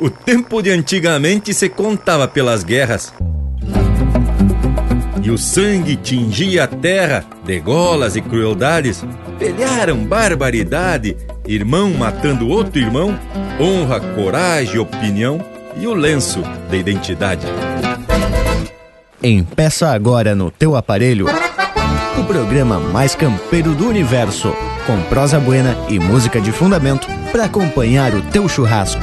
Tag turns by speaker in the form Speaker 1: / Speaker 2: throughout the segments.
Speaker 1: O tempo de antigamente se contava pelas guerras. E o sangue tingia a terra de golas e crueldades. Pelharam barbaridade, irmão matando outro irmão, honra, coragem, opinião e o lenço da identidade.
Speaker 2: Empeça agora no teu aparelho o programa mais campeiro do universo, com prosa buena e música de fundamento para acompanhar o teu churrasco.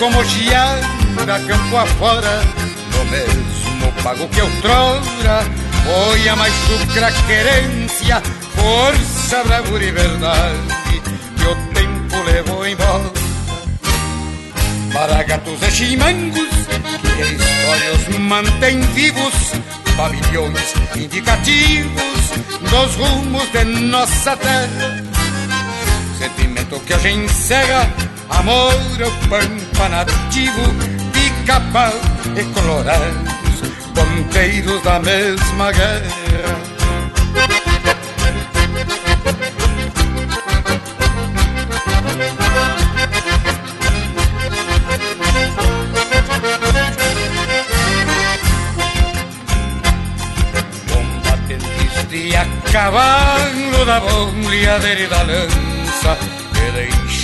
Speaker 3: Como giara campo afora No mesmo pago que outrora Foi a mais chucra querência Força, bravura e verdade Que o tempo levou embora Para gatos e chimangos Que histórias mantém vivos Pavilhões indicativos Dos rumos de nossa terra. Sentimento que a gente Amor pampa nativo, pica-pau e colorados, ponteiros da mesma guerra. Combatentes de a cavalo da e da lança,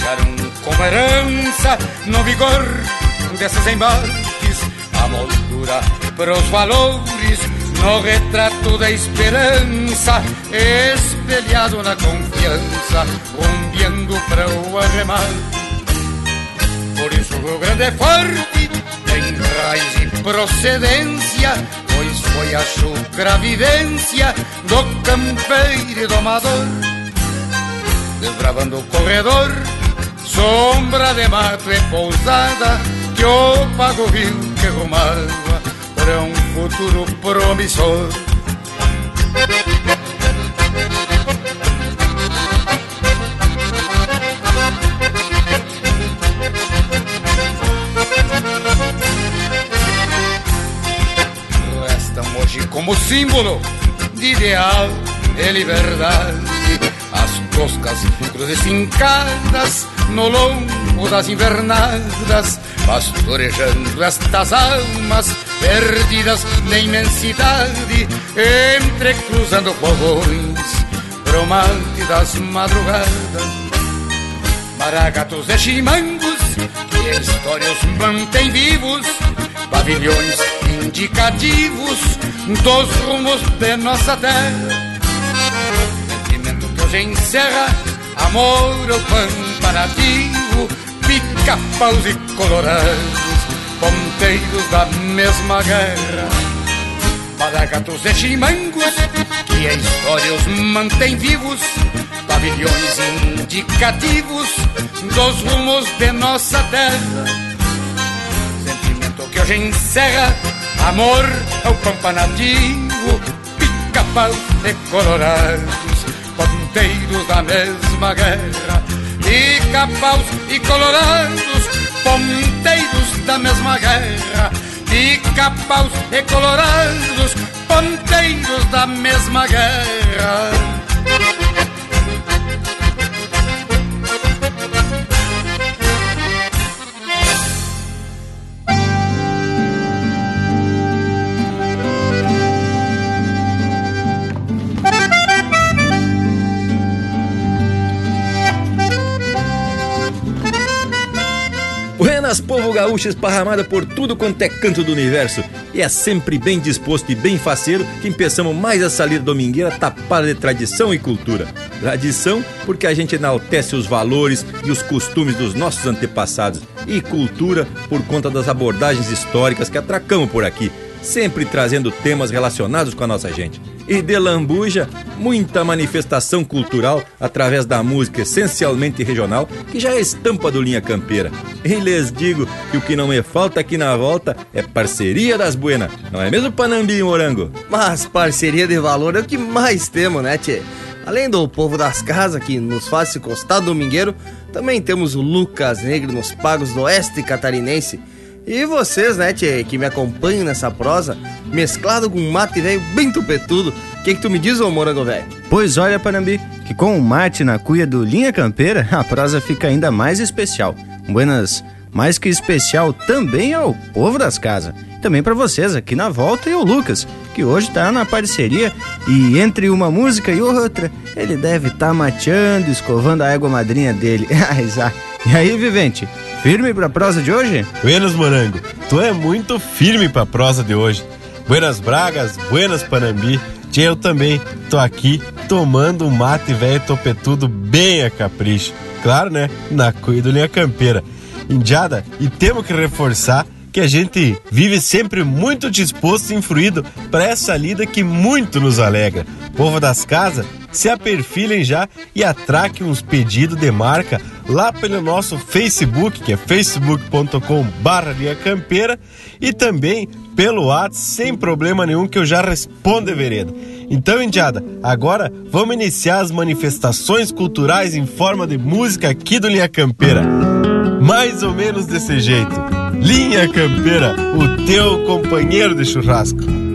Speaker 3: deixaram como herança no vigor desses embarques, a moldura pros valores no retrato da esperança, espelhado na confiança, rumbiando para o arremate. Por isso o Grande é forte, tem raiz e procedência, pois foi a chucra vivência do campeiro e domador, desbravando o corredor Sombra de mato e pousada que o pago rio que rumava para um futuro promissor. Restam hoje como símbolo de ideal e liberdade as toscas cruzes fincadas no longo das invernadas, pastorejando estas almas perdidas na imensidade, entrecruzando fogões, promante das madrugadas. Maragatos e chimangos, que histórias mantêm vivos, pavilhões indicativos dos rumos de nossa terra. Sentimento que hoje encerra amor ao pampa nativo, pica-paus e colorados, ponteiros da mesma guerra. Maragatos e chimangos, que a história os mantém vivos, pavilhões indicativos dos rumos de nossa terra. Sentimento que hoje encerra amor ao pampa nativo, pica-pau e colorados, ponteiros da mesma guerra. Pica-paus e colorados, ponteiros da mesma guerra. Pica-paus e colorados, ponteiros da mesma guerra.
Speaker 1: Buenas povo gaúcho esparramado por tudo quanto é canto do universo. E é sempre bem disposto e bem faceiro que empeçamos mais essa lida domingueira tapada de tradição e cultura. Tradição porque a gente enaltece os valores e os costumes dos nossos antepassados. E cultura por conta das abordagens históricas que atracamos por aqui, sempre trazendo temas relacionados com a nossa gente e de Lambuja, muita manifestação cultural através da música essencialmente regional, que já é estampa do Linha Campeira. E lhes digo que o que não me falta aqui na volta é parceria das buenas, não é mesmo Panambi e Morango?
Speaker 4: Mas parceria de valor é o que mais temos, né, tchê? Além do povo das casas que nos faz se costar domingueiro, também temos o Lucas Negro nos pagos do oeste catarinense, e vocês, né, tchê, que me acompanham nessa prosa, mesclado com mate velho bem tupetudo. O que, que tu me diz, ô morango velho?
Speaker 2: Pois olha, Panambi, que com o mate na cuia do Linha Campeira, a prosa fica ainda mais especial. Buenas, mais que especial também ao povo das casas. Também para vocês aqui na volta e o Lucas, que hoje tá na parceria e entre uma música e outra, ele deve estar tá mateando, escovando a égua madrinha dele. e aí, vivente? Firme pra prosa de hoje?
Speaker 5: Buenas, Morango. Tu é muito firme pra prosa de hoje. Buenas Bragas, buenas Panambi. Tia, eu também tô aqui tomando um mate velho topetudo bem a capricho. Claro, né? Na cuida linha campeira. Indiada, e temos que reforçar que a gente vive sempre muito disposto e influído para essa lida que muito nos alegra. Povo das casas, se aperfilhem já e atraquem uns pedidos de marca lá pelo nosso Facebook, que é facebook.com barra campeira e também pelo WhatsApp, sem problema nenhum, que eu já respondo, Vereda. Então, Indiada, agora vamos iniciar as manifestações culturais em forma de música aqui do Linha Campeira. Mais ou menos desse jeito. Linha Campeira, o teu companheiro de churrasco.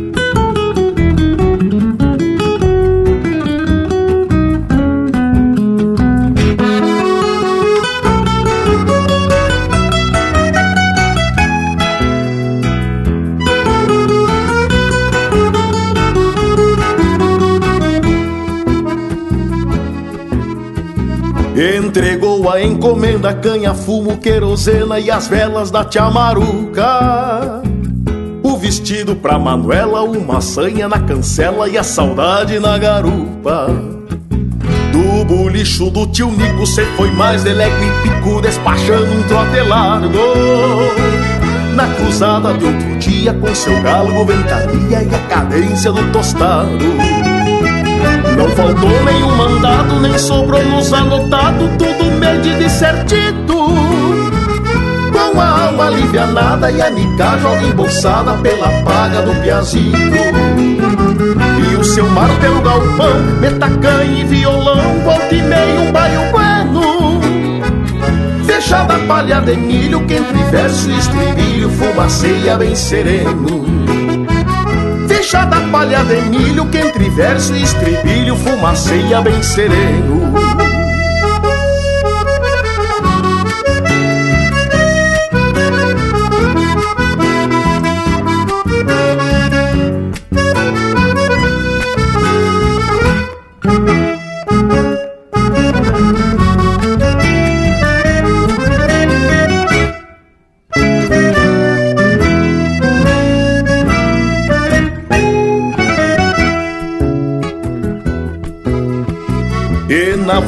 Speaker 6: Entregou a encomenda, canha, fumo, querosena e as velas da tia Maruca. O vestido pra Manuela, uma sanha na cancela e a saudade na garupa. Do bolicho do tio Nico, cê foi mais delego e pico, despachando um trote largo. Na cruzada de outro dia, com seu galo, ventania e a cadência do tostado. Não faltou nenhum mandado, nem sobrou nos anotado, tudo medido e certito. Com a alma alivianada e a nicagem embolsada pela paga do piazito. E o seu martelo galpão, metacanha e violão, volta e meio um baio bueno. Fechada palha de milho, que entre verso e estribilho fumaceia bem sereno. Fechada a palha de milho que entre verso e estribilho fumaceia bem sereno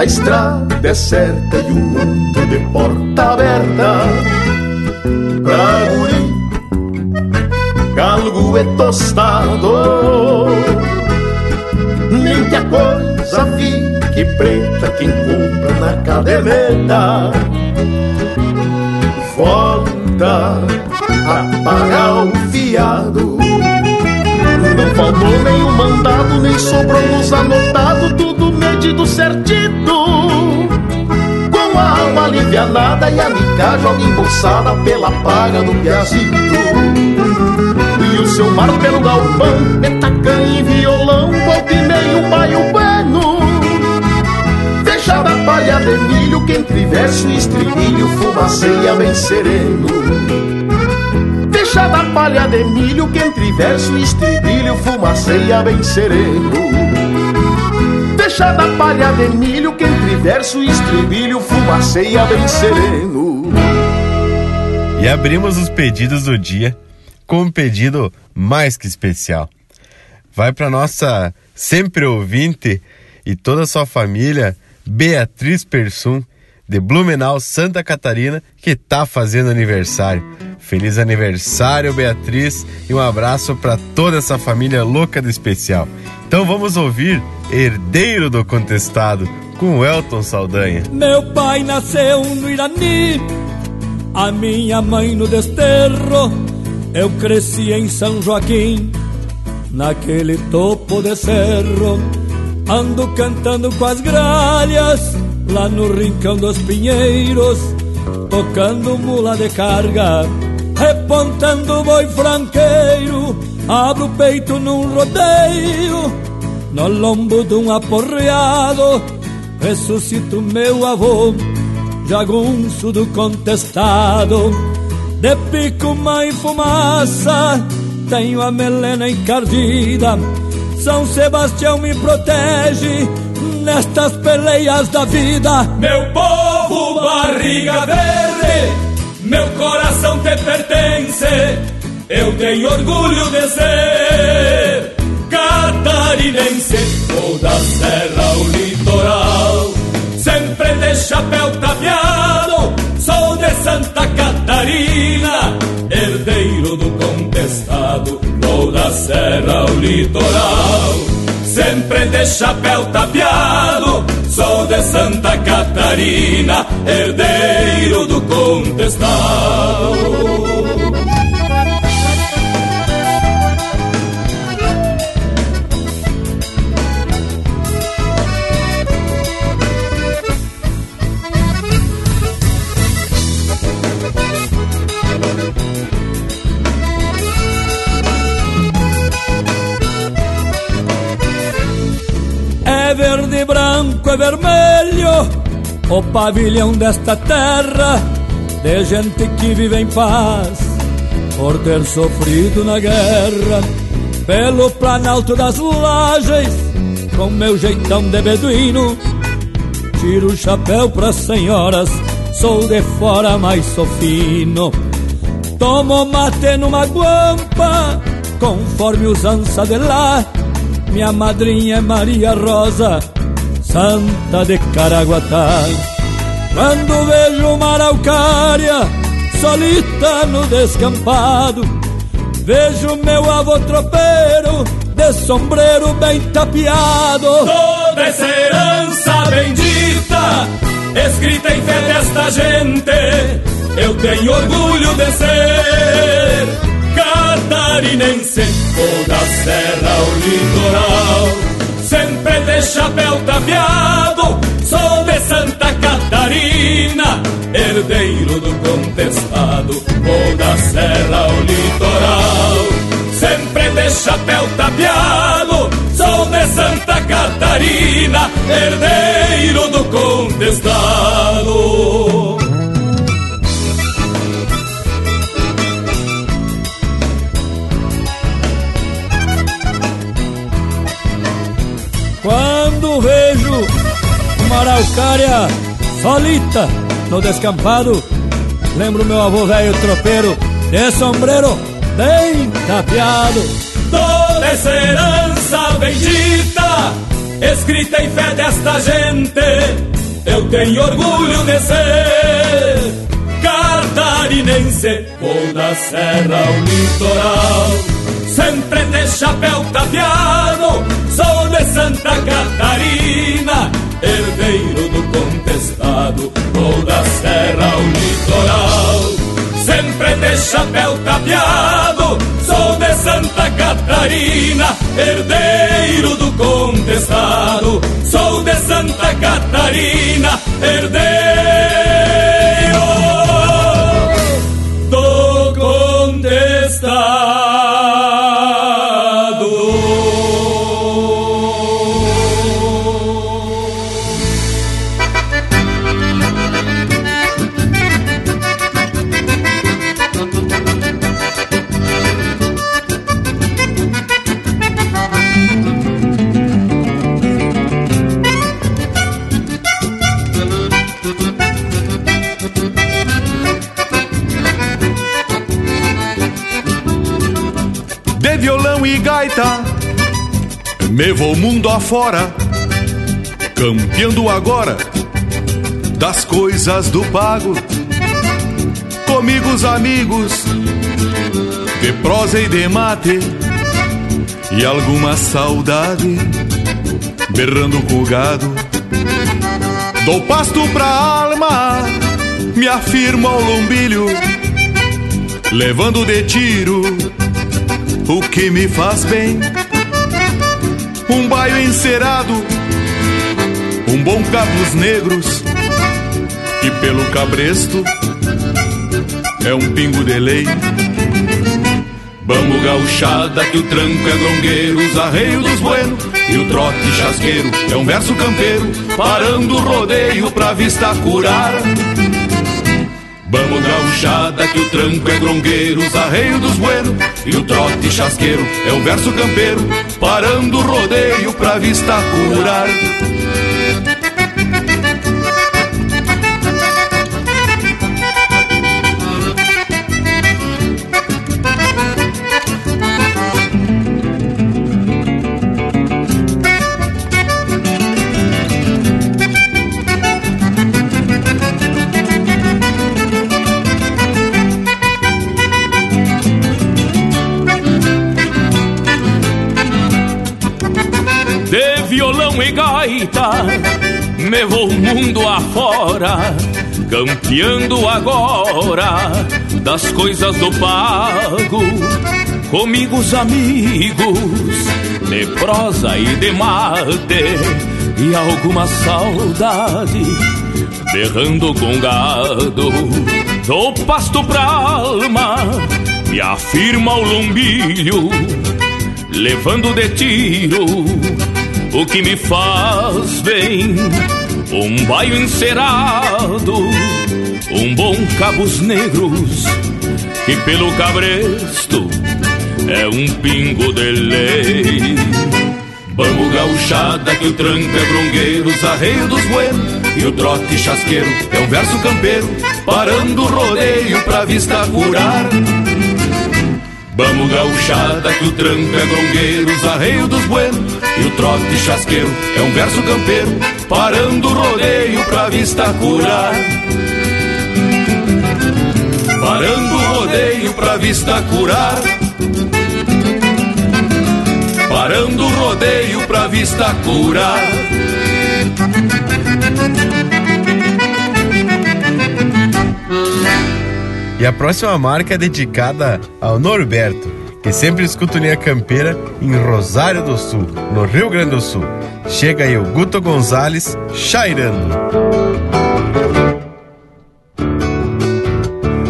Speaker 6: a estrada é certa e o mundo de porta aberta. Pra guri, galgo é tostado. Nem que a coisa fique preta, quem compra na caderneta volta a pagar o fiado. Não faltou nenhum mandado, nem sobrou nos anotado, tudo medido certito. Com a alma ganha nada e a mica joga embolsada pela paga do piazito. E o seu mar pelo galpão, metacanha e violão, volta e meio baio bueno. Fechada palha de milho, que entre verso e estribilho fumaceia bem sereno. Fechada palha de milho, que entre verso e estribilho fumaceia bem sereno da palha de milho que entre verso e estribilho fumaceia bem sereno.
Speaker 5: E abrimos os pedidos do dia com um pedido mais que especial. Vai para nossa sempre ouvinte e toda a sua família, Beatriz Persum, de Blumenau, Santa Catarina, que está fazendo aniversário. Feliz aniversário, Beatriz, e um abraço para toda essa família louca do especial. Então vamos ouvir Herdeiro do Contestado com Elton Saldanha.
Speaker 7: Meu pai nasceu no Irani, a minha mãe no Desterro. Eu cresci em São Joaquim, naquele topo de cerro. Ando cantando com as gralhas, lá no rincão dos pinheiros, tocando mula de carga, repontando boi franqueiro Abro o peito num rodeio, no lombo de um aporreado, ressuscito meu avô, jagunço do contestado. De pico, mãe fumaça, tenho a melena encardida. São Sebastião me protege nestas peleias da vida.
Speaker 8: Meu povo, barriga verde, meu coração te pertence. Eu tenho orgulho de ser catarinense ou da serra ou litoral. Sempre de chapéu tapeado, sou de Santa Catarina, herdeiro do contestado ou da serra ou litoral. Sempre de chapéu tapeado, sou de Santa Catarina, herdeiro do contestado.
Speaker 7: Branco e vermelho, o pavilhão desta terra, de gente que vive em paz, por ter sofrido na guerra, pelo planalto das lajes, com meu jeitão de beduíno, tiro o chapéu pras senhoras, sou de fora, mas sou fino. Tomo mate numa guampa, conforme usança de lá, minha madrinha é Maria Rosa, santa de Caraguatá. Quando vejo uma araucária, solita no descampado, vejo meu avô tropeiro, de sombreiro bem tapeado.
Speaker 8: Toda essa herança bendita, escrita em fé desta gente, eu tenho orgulho de ser catarinense ou da serra ao litoral. De chapéu tapeado, sou de Santa Catarina, herdeiro do contestado ou da serra ao litoral. Sempre de chapéu tapeado, sou de Santa Catarina, herdeiro do contestado.
Speaker 7: Araucária solita no descampado, lembro meu avô velho tropeiro de sombreiro bem tapeado.
Speaker 8: Toda essa herança bendita, escrita em fé desta gente, eu tenho orgulho de ser catarinense. Ou da serra ao litoral sempre de chapéu tapeado, sou de Santa Catarina, herdeiro litoral. Sempre de chapéu tapeado, sou de Santa Catarina, herdeiro do contestado, sou de Santa Catarina, herdeiro
Speaker 9: me vou mundo afora, campeando agora das coisas do pago. Comigo os amigos, de prosa e de mate, e alguma saudade, berrando com o gado. Dou pasto pra alma, me afirmo ao lombilho, levando de tiro o que me faz bem. Baio encerado, um bom cabos negros, e pelo cabresto é um pingo de lei. Vamos gauchada que o tranco é grongueiro, os arreios dos buenos e o trote chasqueiro é um verso campeiro, parando o rodeio pra vista curar. Gauchada que o tranco é grongueiro, os arreios dos buenos e o trote chasqueiro é um verso campeiro, parando o rodeio pra vista curar.
Speaker 8: O mundo afora, campeando agora das coisas do pago. Comigo os amigos, de prosa e de mate, e alguma saudade, berrando com gado. Dou pasto pra alma, e afirma o lombilho, levando de tiro o que me faz bem. Um baio encerado, um bom cabos negros, que pelo cabresto é um pingo de lei. Vamos gauchada que o tranco é brongueiro, os arreios dos buenos e o trote chasqueiro é um verso campeiro, parando o rodeio pra vista curar. Vamos gauchada que o tranco é grongueiro, os arreios dos buenos e o trote chasqueiro é um verso campeiro, parando o rodeio pra vista curar. Parando o rodeio pra vista curar. Parando o rodeio pra vista curar.
Speaker 5: E a próxima marca é dedicada ao Norberto, que sempre escuta Linha Campeira em Rosário do Sul, no Rio Grande do Sul. Chega aí o Guto Gonzalez chairando.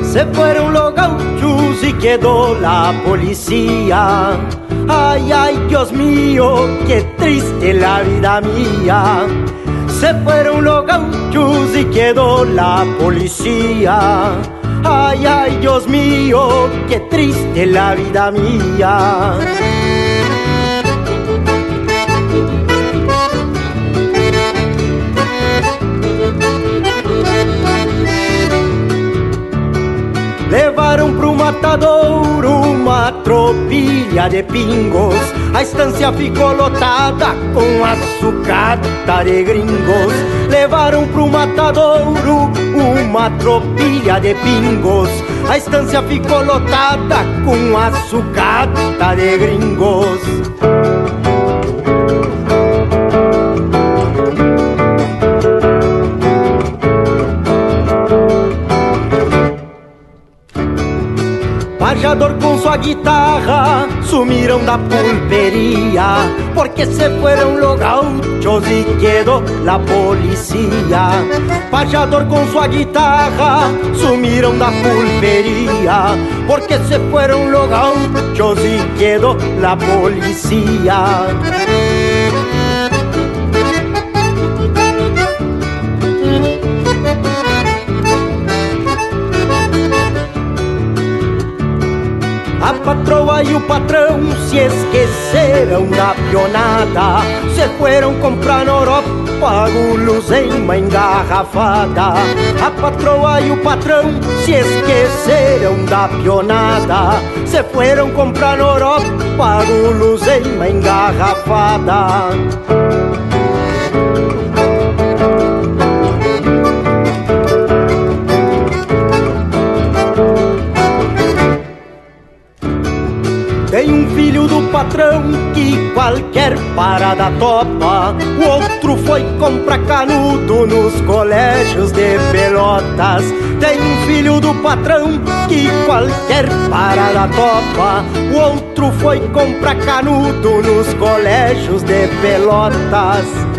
Speaker 10: Se fueron los gauchos y quedó la policía. Ay, ay, Dios mío, qué triste la vida mía. Se fueron los gauchos y quedó la policía. Ay, ay, Dios mío, qué triste la vida mía. Levaram pro matadouro uma tropilha de pingos. A estância ficou lotada com açucata de gringos. Levaram pro matadouro uma tropilha de pingos. A estância ficou lotada com açucata de gringos. Pajador com sua guitarra sumiram da pulpería porque se fueron los gauchos y quedó la policía. Pajador con su guitarra sumiram da pulpería porque se fueron los gauchos y quedó la policía. A patroa e o patrão se esqueceram da pionada. Se foram comprar na Europa gulos em uma engarrafada. A patroa e o patrão se esqueceram da pionada. Se foram comprar na Europa gulos em uma engarrafada Tem um filho do patrão que qualquer parada topa. O outro foi comprar canudo nos colégios de pelotas. Tem um filho do patrão que qualquer parada topa. O outro foi comprar canudo nos colégios de pelotas.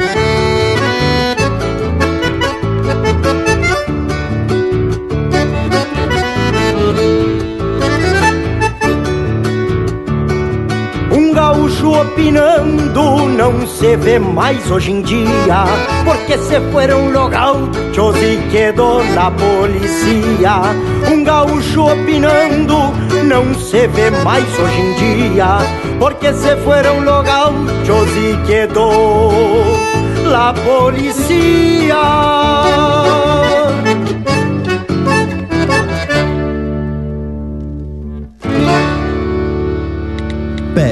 Speaker 10: Opinando não se vê mais hoje em dia Porque se foram gauchos e quedou na polícia. Um gaúcho opinando não se vê mais hoje em dia Porque se foram gauchos e quedou la polícia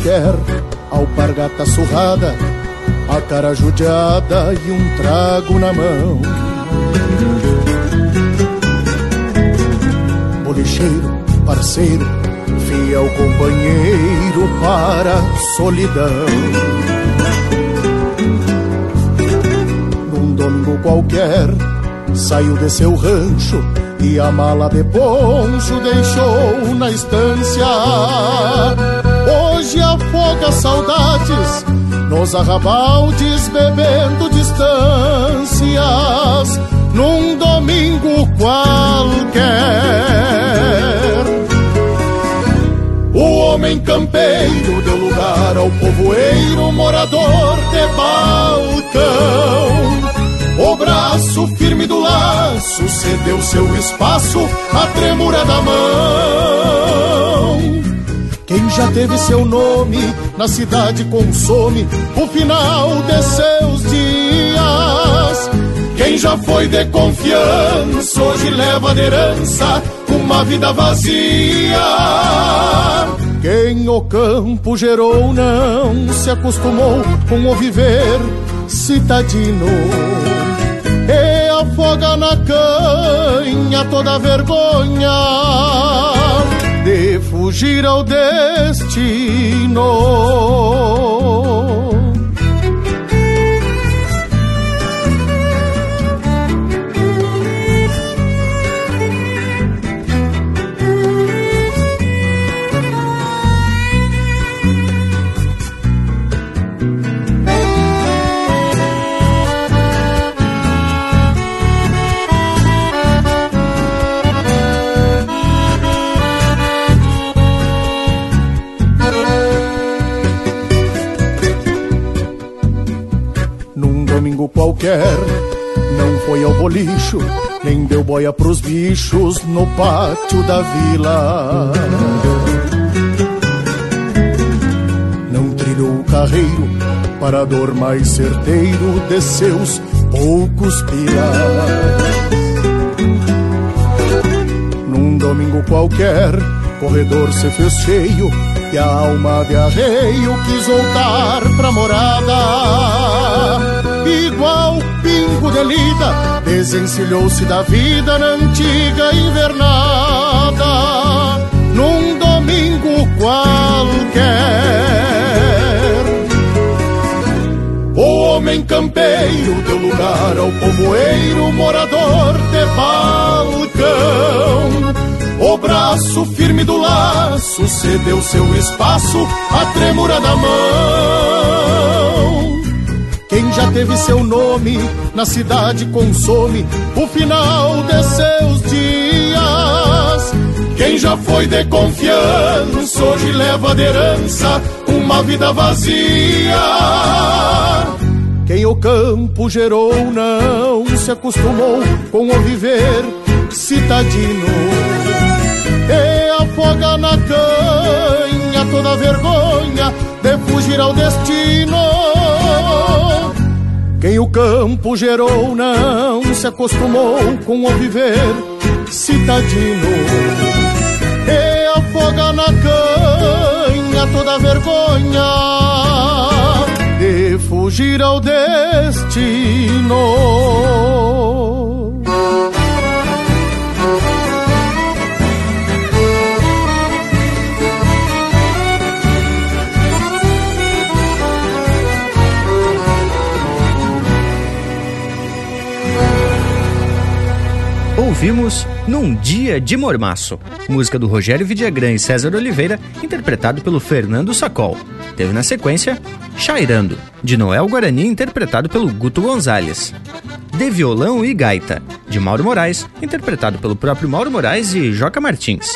Speaker 11: Qualquer, alpargata surrada, a cara judiada e um trago na mão. Bolicheiro, parceiro, fiel companheiro para a solidão. Num domingo qualquer, saiu de seu rancho e a mala de poncho deixou na estância hoje afoga saudades nos arrabaldes bebendo distâncias num domingo qualquer. O homem campeiro deu lugar ao povoeiro morador de balcão. O braço firme do laço cedeu seu espaço à tremura da mão. Já teve seu nome na cidade consome o final de seus dias. Quem já foi de confiança hoje leva de herança uma vida vazia. Quem o campo gerou não se acostumou com o viver citadino. E afoga na canha toda vergonha de fugir ao destino. Qualquer. Não foi ao bolicho, nem deu boia pros bichos no pátio da vila. Não trilhou o carreiro, parador mais certeiro de seus poucos pilas. Num domingo qualquer, corredor se fez cheio e a alma de arreio quis voltar pra morada igual pingo de lida, desencilhou-se da vida na antiga invernada, num domingo qualquer. O homem campeiro deu lugar ao povoeiro morador de balcão. O braço firme do laço cedeu seu espaço à tremura da mão. Já teve seu nome na cidade consome o final de seus dias. Quem já foi de confiança hoje leva de herança uma vida vazia. Quem o campo gerou não se acostumou com o viver citadino e afoga na canha toda vergonha de fugir ao destino. Quem o campo gerou não se acostumou com o viver citadino e afoga na canha toda vergonha de fugir ao destino.
Speaker 2: Ouvimos Num Dia de Mormaço, música do Rogério Vidagrã e César Oliveira, interpretado pelo Fernando Sacol. Teve na sequência Chairando, de Noel Guarani, interpretado pelo Guto Gonzalez. De Violão e Gaita, de Mauro Moraes, interpretado pelo próprio Mauro Moraes e Joca Martins.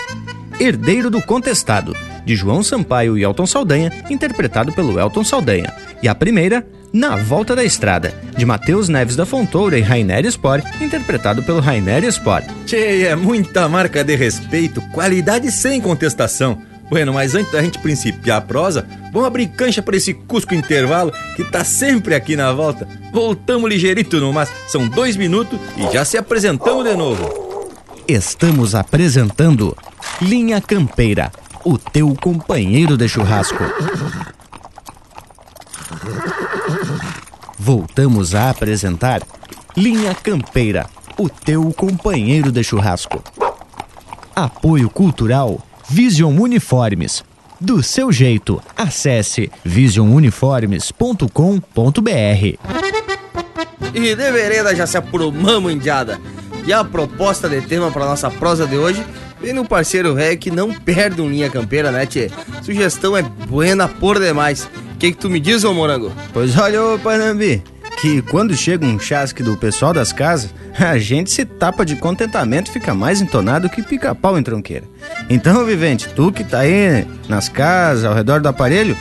Speaker 2: Herdeiro do Contestado, de João Sampaio e Elton Saldanha, interpretado pelo Elton Saldanha. E a primeira, Na Volta da Estrada, de Matheus Neves da Fontoura e Rainer Sport, interpretado pelo Rainer Sport.
Speaker 1: Tchê, é muita marca de respeito, qualidade sem contestação. Bueno, mas antes da gente principiar a prosa, vamos abrir cancha para esse Cusco Intervalo que tá sempre aqui na volta. Voltamos ligeirito no mas são dois minutos e já se apresentamos de novo.
Speaker 2: Estamos apresentando Linha Campeira, o teu companheiro de churrasco. Voltamos a apresentar Linha Campeira, o teu companheiro de churrasco. Apoio Cultural Vision Uniformes. Do seu jeito, acesse visionuniformes.com.br.
Speaker 4: E de vereda já se aprumamos, indiada. E a proposta de tema para nossa prosa de hoje vem no parceiro ré que não perde um linha campeira, né, tchê? Sugestão é buena por demais. O que, que tu me diz, ô morango?
Speaker 2: Pois olha, ô Panambi, que quando chega um chasque do pessoal das casas, a gente se tapa de contentamento e fica mais entonado que pica-pau em tronqueira. Então, Vivente, tu que tá aí nas casas, ao redor do aparelho,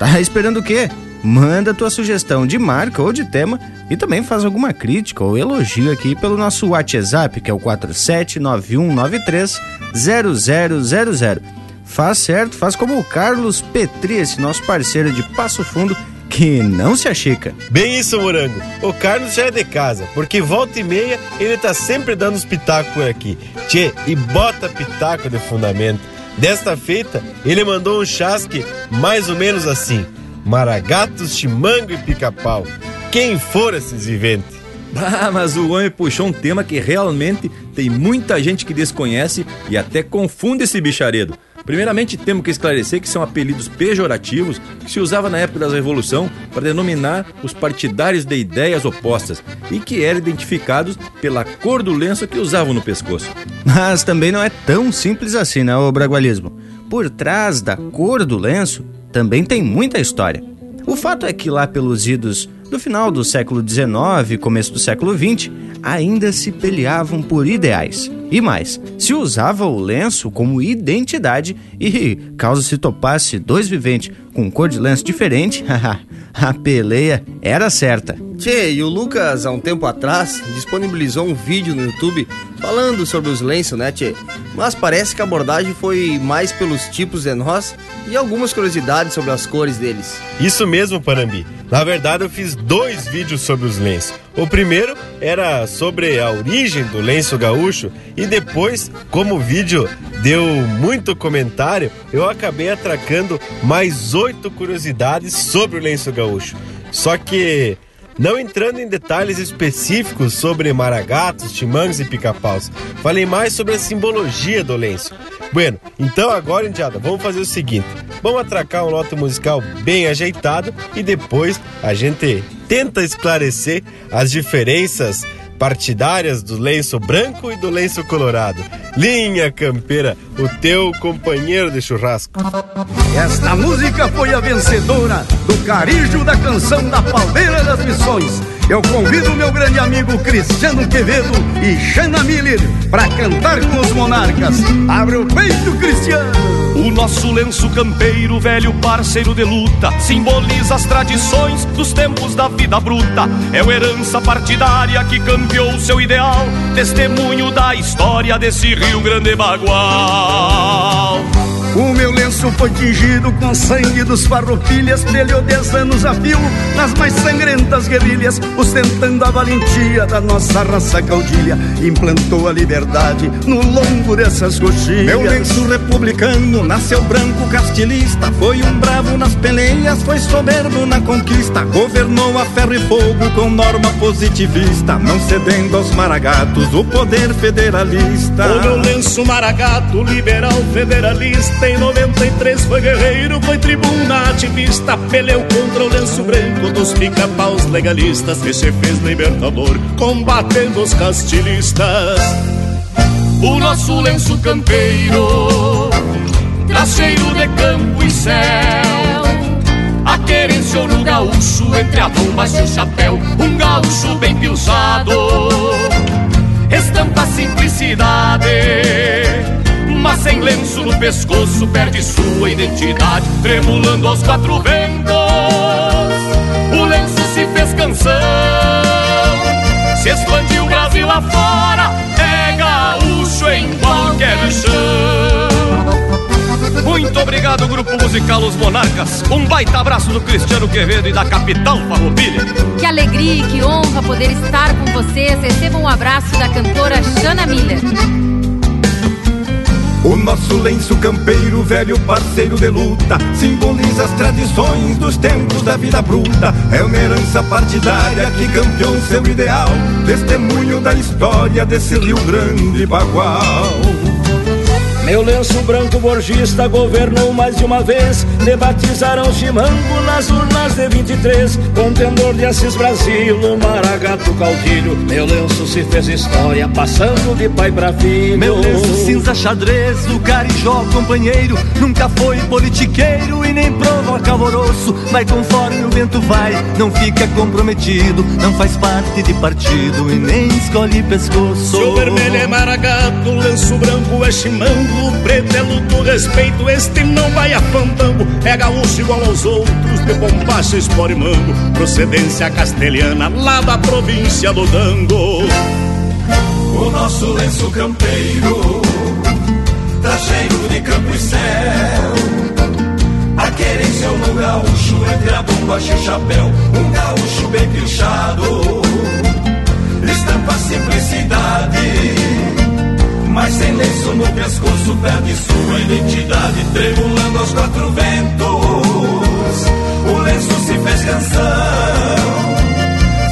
Speaker 2: tá esperando o quê? Manda tua sugestão de marca ou de tema e também faz alguma crítica ou elogio aqui pelo nosso WhatsApp, que é o 4791930000. Faz certo, faz como o Carlos Petri, esse nosso parceiro de Passo Fundo, que não se achica.
Speaker 5: Bem isso, Morango. O Carlos já é de casa, porque volta e meia ele tá sempre dando os pitacos por aqui. Tchê, e bota pitaco de fundamento. Desta feita, ele mandou um chasque mais ou menos assim: Maragatos, chimango e pica-pau. Quem for esses viventes?
Speaker 1: Ah, mas o homem puxou um tema que realmente tem muita gente que desconhece e até confunde esse bicharedo. Primeiramente, temos que esclarecer que são apelidos pejorativos que se usava na época da Revolução para denominar os partidários de ideias opostas e que eram identificados pela cor do lenço que usavam no pescoço.
Speaker 2: Mas também não é tão simples assim, né, o bragualismo? Por trás da cor do lenço também tem muita história. O fato é que lá pelos idos do final do século XIX e começo do século XX, ainda se peleavam por ideais. E mais, se usava o lenço como identidade e, caso se topasse dois viventes com cor de lenço diferente, a peleia era certa.
Speaker 4: Tchê, e o Lucas, há um tempo atrás, disponibilizou um vídeo no YouTube falando sobre os lenços, né, Tchê? Mas parece que a abordagem foi mais pelos tipos de nós e algumas curiosidades sobre as cores deles.
Speaker 5: Isso mesmo, Panambi. Na verdade, eu fiz dois vídeos sobre os lenços. O primeiro era sobre a origem do lenço gaúcho e depois, como o vídeo deu muito comentário, eu acabei atracando mais oito curiosidades sobre o lenço gaúcho. Só que Não entrando em detalhes específicos sobre maragatos, chimangos e pica-paus, falei mais sobre a simbologia do lenço. Bueno, então agora, indiada, vamos fazer o seguinte: vamos atracar um lote musical bem ajeitado e depois a gente tenta esclarecer as diferenças partidárias do lenço branco e do lenço colorado. Linha Campeira, o teu companheiro de churrasco.
Speaker 12: Esta música foi a vencedora do Carijo da Canção da Palmeira das Missões. Eu convido meu grande amigo Cristiano Quevedo e Xana Miller para cantar com os monarcas. Abre o peito, Cristiano!
Speaker 13: O nosso lenço campeiro, velho parceiro de luta, simboliza as tradições dos tempos da vida bruta. É o herança partidária que campeou seu ideal, testemunho da história desse Rio Grande Bagual.
Speaker 12: O meu lenço foi tingido com sangue dos farroupilhas, brilhou dez anos a fio nas mais sangrentas guerrilhas, ostentando a valentia da nossa raça caudilha, implantou a liberdade no longo dessas coxilhas.
Speaker 14: Meu lenço republicano nasceu branco castilista, foi um bravo nas peleias, foi soberbo na conquista, governou a ferro e fogo com norma positivista, não cedendo aos maragatos o poder federalista.
Speaker 15: O meu lenço maragato, liberal federalista em 93 foi guerreiro, foi tribuna ativista, peleou contra o lenço branco dos pica-paus legalistas e se fez libertador, combatendo os castilistas.
Speaker 8: O nosso lenço campeiro, traseiro de campo e céu, a querência no gaúcho, entre a bomba e o chapéu, um gaúcho bem pilchado, estampa simplicidade mas sem lenço no pescoço perde sua identidade, tremulando aos quatro ventos. O lenço se fez canção, se expandiu o Brasil afora, é gaúcho em qualquer chão. Muito obrigado, grupo musical Os Monarcas. Um baita abraço do Cristiano Quevedo e da capital Farroupilha.
Speaker 16: Que alegria e que honra poder estar com vocês. Recebam um abraço da cantora Jana Miller.
Speaker 14: Nosso lenço campeiro, velho parceiro de luta, simboliza as tradições dos tempos da vida bruta. É uma herança partidária que campeou seu ideal, testemunho da história desse Rio Grande Bagual.
Speaker 15: Meu lenço branco borgista governou mais de uma vez. Me batizaram chimango nas urnas de 23 Contendor de Assis Brasil, Maragato Caudilho Meu lenço se fez história, passando de pai pra filho.
Speaker 17: Meu lenço cinza xadrez, o carijó companheiro. Nunca foi politiqueiro e nem provoca alvoroço. Vai conforme o vento vai, não fica comprometido. Não faz parte de partido e nem escolhe pescoço.
Speaker 15: Se o vermelho é maragato, o lenço branco é chimango o preto é luto, respeito, este não vai a É gaúcho igual aos outros, de bombacha, espora e mango. Procedência castelhana, lá da província do Dango.
Speaker 14: O nosso lenço campeiro Tá cheio de campo e céu. A querência no gaúcho, entre a bombacha e o chapéu. Um gaúcho bem pilchado Estampa a simplicidade mas sem lenço no pescoço perde sua identidade, tremulando aos quatro ventos. O lenço se fez canção,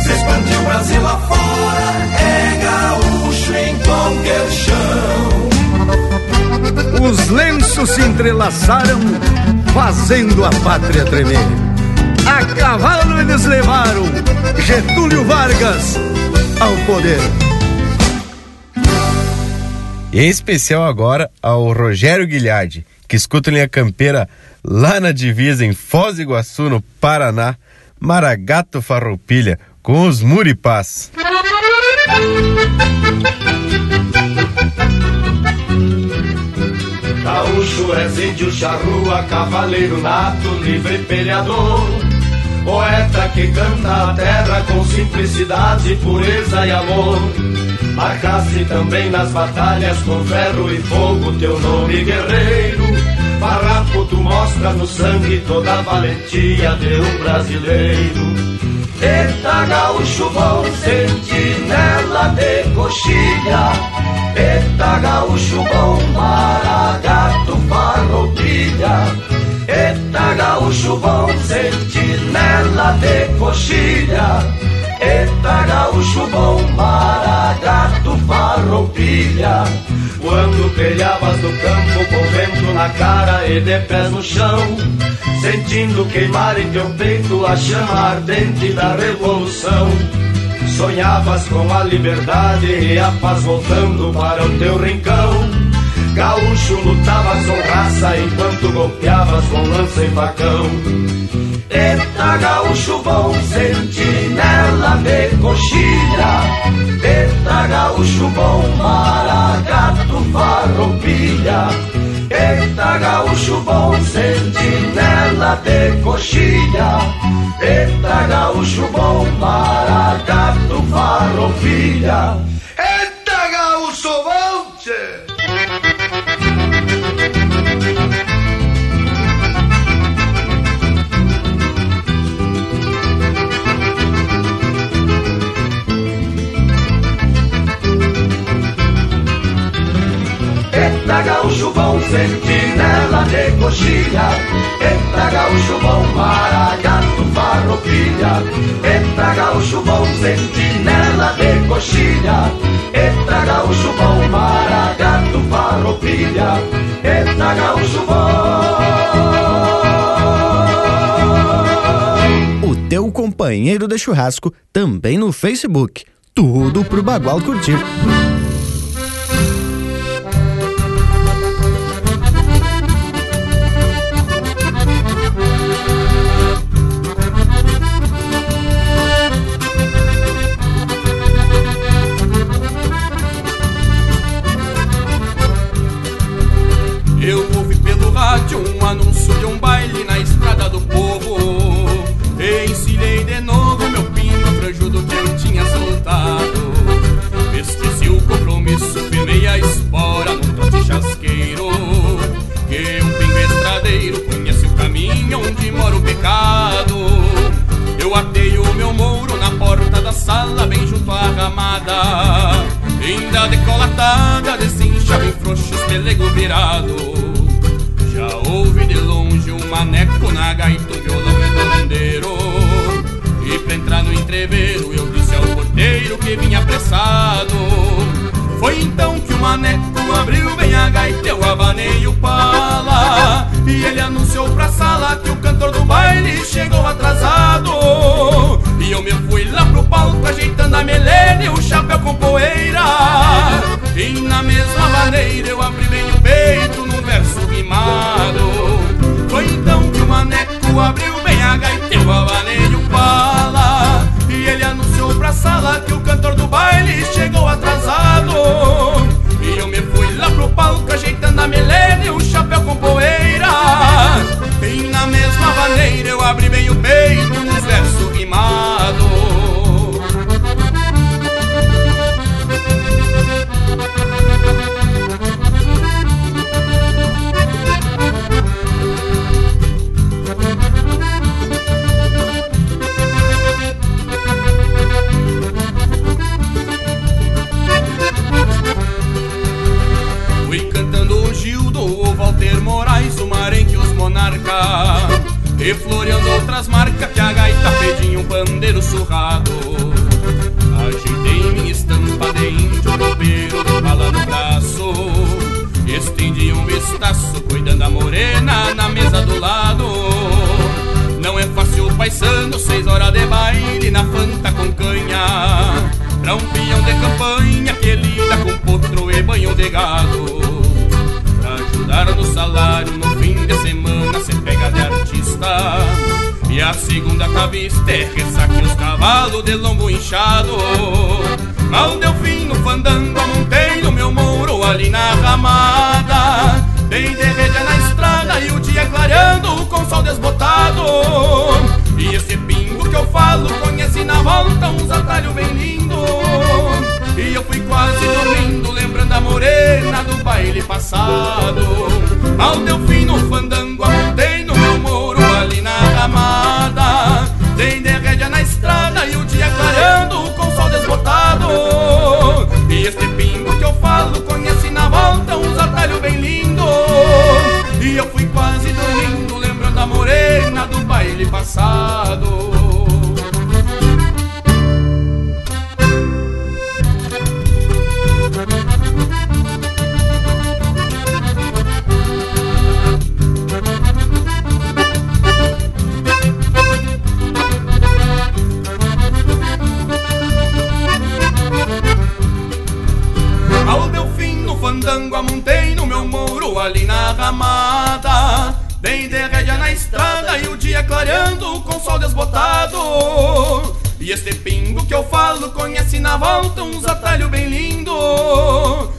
Speaker 14: se expandiu Brasil afora, é gaúcho em qualquer chão.
Speaker 12: Os lenços se entrelaçaram, fazendo a pátria tremer. A cavalo eles levaram Getúlio Vargas ao poder.
Speaker 5: Em especial agora ao Rogério Guilhardi, que escuta linha campeira lá na divisa em Foz do Iguaçu, no Paraná, Maragato Farroupilha, com os Muripás.
Speaker 14: Gaúcho é índio, charrua, cavaleiro nato, livre peleador. Poeta que canta a terra com simplicidade, pureza e amor. Marcasse também nas batalhas com ferro e fogo teu nome guerreiro. Farrapo tu mostra no sangue toda a valentia de um brasileiro. Eita gaúcho bom, sentinela de coxilha. Eita gaúcho bom, maragato farroupilha. Eita gaúcho bom, sentinela de coxilha. Gaúcho bom, maragato, farroupilha. Quando pelhavas no campo com vento na cara e de pés no chão, sentindo queimar em teu peito a chama ardente da revolução. Sonhavas com a liberdade e a paz voltando para o teu rincão. Gaúcho lutavas com raça enquanto golpeavas com lança e facão. Eita, gaúcho bom, sentinela de coxilha. Eita, gaúcho bom, maragato, farroupilha. Eita, gaúcho bom, sentinela de coxilha. Eita, gaúcho bom, maragato, farroupilha. Sentinela de coxilha Eita gaúcho bom, maragato, farroupilha. Eita gaúcho bom, sentinela de coxilha Eita gaúcho bom, maragato, farroupilha. Eita gaúcho bom.
Speaker 2: O teu companheiro de churrasco também no Facebook. Tudo pro Bagual curtir.
Speaker 18: O. Eu atei o meu mouro na porta da sala, bem junto à ramada. Ainda decolatada, desinchava em frouxos pelego virado. Já ouvi de longe um maneco na gaita, um violão e bandeiro. E pra entrar no entreveiro, eu disse ao porteiro que vinha apressado. Foi então que o maneco abriu bem a gaita, eu abanei o pala. E ele anunciou pra sala que o cantor do baile chegou atrasado. E eu me fui lá pro palco ajeitando a melena e o chapéu com poeira. E na mesma maneira eu abri bem o peito num verso rimado. Foi então que o maneco abriu bem a gaita, eu abanei o pala. E ele anunciou pra sala que o cantor do baile chegou atrasado. Palco ajeitando a melena e o chapéu com poeira. E na mesma maneira eu abri bem o peito num verso rimado. E floreando outras marcas que a gaita pedia um pandeiro surrado. Ajeitei minha estampa de índio tropeiro de bala no braço. Estendi um vistaço cuidando a morena na mesa do lado. Não é fácil paisano, seis horas de baile na fanta com canha. Pra um peão de campanha que lida com potro e banho de gado. Pra ajudar no salário no fim de semana E a segunda cavista é ressaque os cavalos de lombo inchado. Mal deu fim no fandango, montei no meu mouro ali na ramada. Dei de rédea na estrada e o dia clareando com sol desbotado. E esse pingo que eu falo conheci na volta uns atalhos bem este pingo que eu falo conhece na volta uns atalhos bem lindo.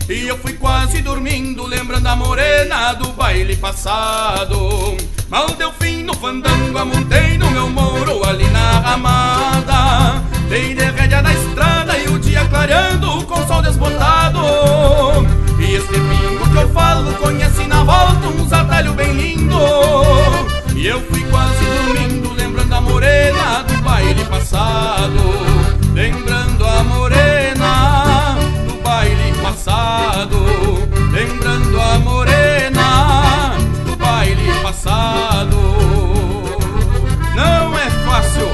Speaker 18: E eu fui quase dormindo, lembrando a morena do baile passado. Mal deu fim no fandango, amontei no meu moro ali na ramada. Dei de rédea na estrada e o dia clareando com sol desbotado. E este pingo que eu falo conhece na volta uns atalhos bem lindo. E eu fui quase dormindo, lembrando a morena do baile passado. Lembrando a morena do baile passado. Lembrando a morena do baile passado. Não é fácil,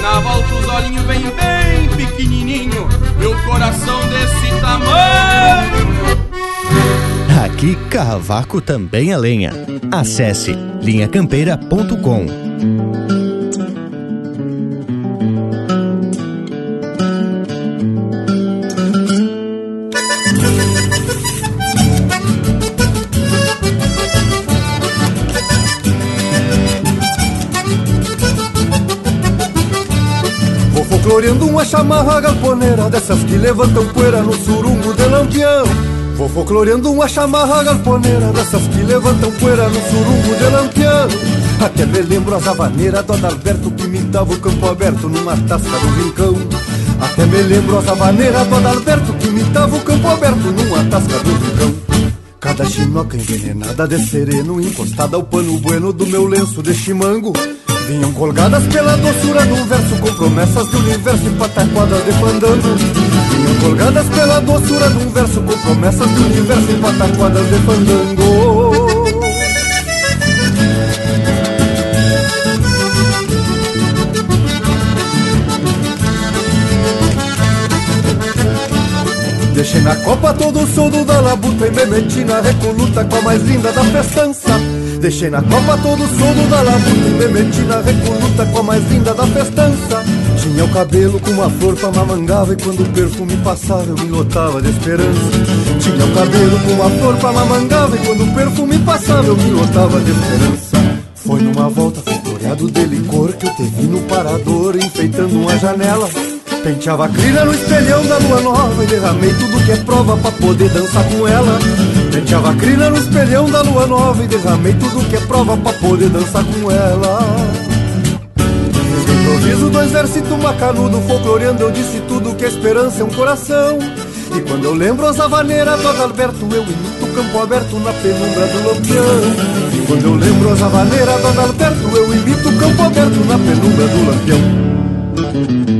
Speaker 18: na volta os olhinhos vêm bem pequenininho. O coração desse tamanho.
Speaker 2: Aqui Cavaco também é lenha. Acesse linhacampeira.com.
Speaker 19: chamarra galponeira Dessas que levantam poeira no surungo de lampião. Vou folcloreando uma chamarra galponeira Dessas que levantam poeira no surungo de lampião. Até me lembro as havaneiras do Adalberto Que imitava o campo aberto numa tasca do rincão. Até me lembro as havaneiras do Adalberto Que imitava o campo aberto numa tasca do rincão. Cada chinoca envenenada de sereno Encostada ao pano bueno do meu lenço de chimango Vinham colgadas pela doçura do verso Com promessas do universo e pataquadas de fandango Vinham colgadas pela doçura do verso Com promessas do universo e pataquadas de fandango Deixei na copa todo o soldo da labuta E me meti na recoluta com a mais linda da festança Deixei na copa todo o soldo da labuta E me meti na recoluta com a mais linda da festança. Tinha o cabelo com uma flor pra mamangava E quando o perfume passava eu me lotava de esperança. Tinha o cabelo com uma flor pra mamangava E quando o perfume passava eu me lotava de esperança. Foi numa volta floreado de licor Que eu te vi no parador enfeitando uma janela. Penteava a crina no espelhão da lua nova E derramei tudo que é prova pra poder dançar com ela Penteava a crina no espelhão da lua nova E derramei tudo que é prova pra poder dançar com ela. No improviso do exército macanudo Folcloreando eu disse tudo que a esperança é um coração. E quando eu lembro as havaneiras do Adalberto Eu imito o campo aberto na penumbra do lampião. E quando eu lembro as havaneiras do Adalberto Eu imito o campo aberto na penumbra do lampião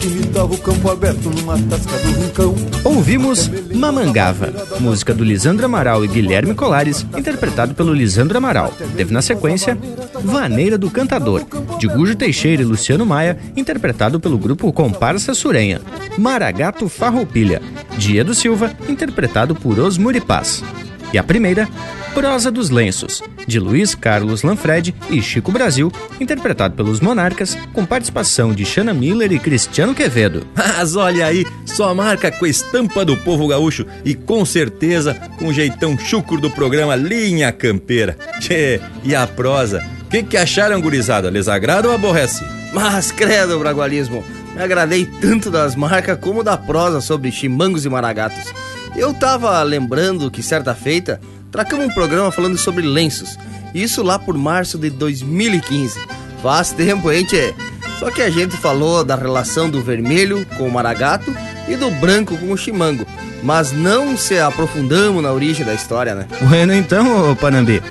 Speaker 19: Que me dava o campo aberto numa tasca do rincão.
Speaker 2: Ouvimos Mamangava, música do Lisandro Amaral e Guilherme Colares, interpretado pelo Lisandro Amaral. Teve na sequência Vaneira do Cantador, de Gujo Teixeira e Luciano Maia, interpretado pelo grupo Comparsa Surenha. Maragato Farroupilha, de Edu Silva, interpretado por Os Muripás. E a primeira, Prosa dos Lenços, de Luiz Carlos Lanfred e Chico Brasil, interpretado pelos Monarcas, com participação de Shanna Miller e Cristiano Quevedo.
Speaker 1: Mas olha aí, só marca com a estampa do povo gaúcho e com certeza com o jeitão chucro do programa Linha Campeira. Tchê, e a prosa? O que, que acharam, gurizada? Les agrada ou aborrece?
Speaker 4: Mas credo, Bragualismo, me agradei tanto das marcas como da prosa sobre chimangos e maragatos. Eu tava lembrando que certa feita tracamos um programa falando sobre lenços. Isso lá por março de 2015. Faz tempo, hein, tchê? Só que a gente falou da relação do vermelho com o maragato e do branco com o chimango. Mas não se aprofundamos na origem da história, né?
Speaker 2: Bueno, então, Panambi,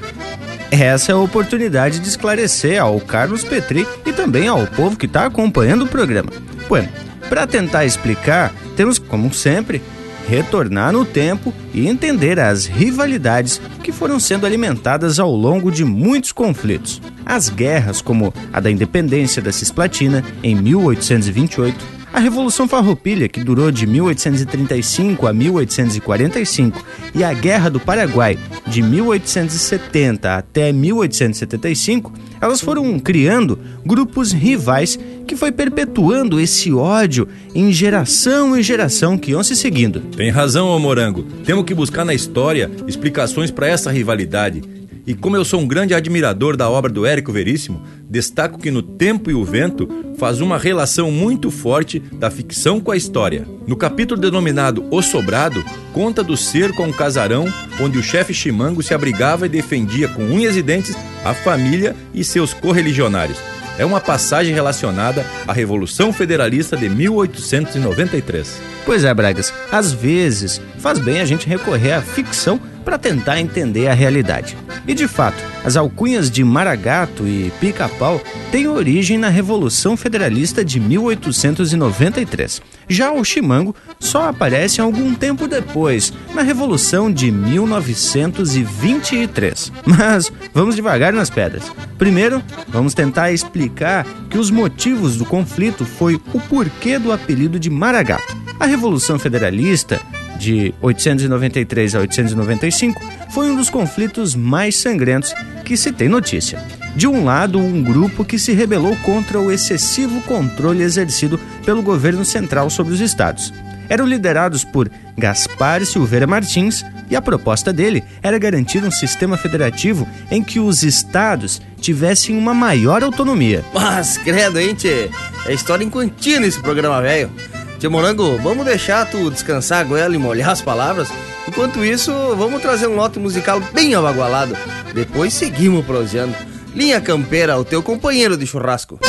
Speaker 2: essa é a oportunidade de esclarecer ao Carlos Petri e também ao povo que está acompanhando o programa. Bueno, para tentar explicar, temos, como sempre, retornar no tempo e entender as rivalidades que foram sendo alimentadas ao longo de muitos conflitos. As guerras, como a da independência da Cisplatina em 1828, a Revolução Farroupilha, que durou de 1835 a 1845, e a Guerra do Paraguai, de 1870 até 1875, elas foram criando grupos rivais que foi perpetuando esse ódio em geração em geração que iam se seguindo.
Speaker 1: Tem razão, ô Morango. Temos que buscar na história explicações para essa rivalidade. E como eu sou um grande admirador da obra do Érico Veríssimo, destaco que no Tempo e o Vento faz uma relação muito forte da ficção com a história. No capítulo denominado O Sobrado, conta do cerco a um casarão onde o chefe Chimango se abrigava e defendia com unhas e dentes a família e seus correligionários. É uma passagem relacionada à Revolução Federalista de 1893.
Speaker 2: Pois é, Bragas, às vezes faz bem a gente recorrer à ficção para tentar entender a realidade. E de fato, as alcunhas de Maragato e Pica-Pau têm origem na Revolução Federalista de 1893. Já o chimango só aparece algum tempo depois, na Revolução de 1923. Mas vamos devagar nas pedras. Primeiro, vamos tentar explicar que os motivos do conflito foi o porquê do apelido de Maragato. A Revolução Federalista de 893 a 895, foi um dos conflitos mais sangrentos que se tem notícia. De um lado, um grupo que se rebelou contra o excessivo controle exercido pelo governo central sobre os estados. Eram liderados por Gaspar Silveira Martins e a proposta dele era garantir um sistema federativo em que os estados tivessem uma maior autonomia.
Speaker 4: Mas, credo, hein, tchê? É história em quantia nesse programa, velho. Tio Morango, vamos deixar tu descansar a goela e molhar as palavras? Enquanto isso, vamos trazer um lote musical bem abagualado. Depois seguimos proseando. Linha Campeira, o teu companheiro de churrasco.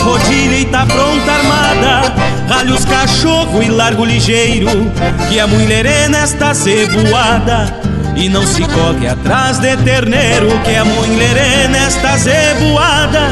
Speaker 20: Duas rodilhas e tá pronta armada Ralho os cachorro e largo ligeiro Que a mulher nesta zeboada E não se coque atrás de terneiro Que a mulher nesta zeboada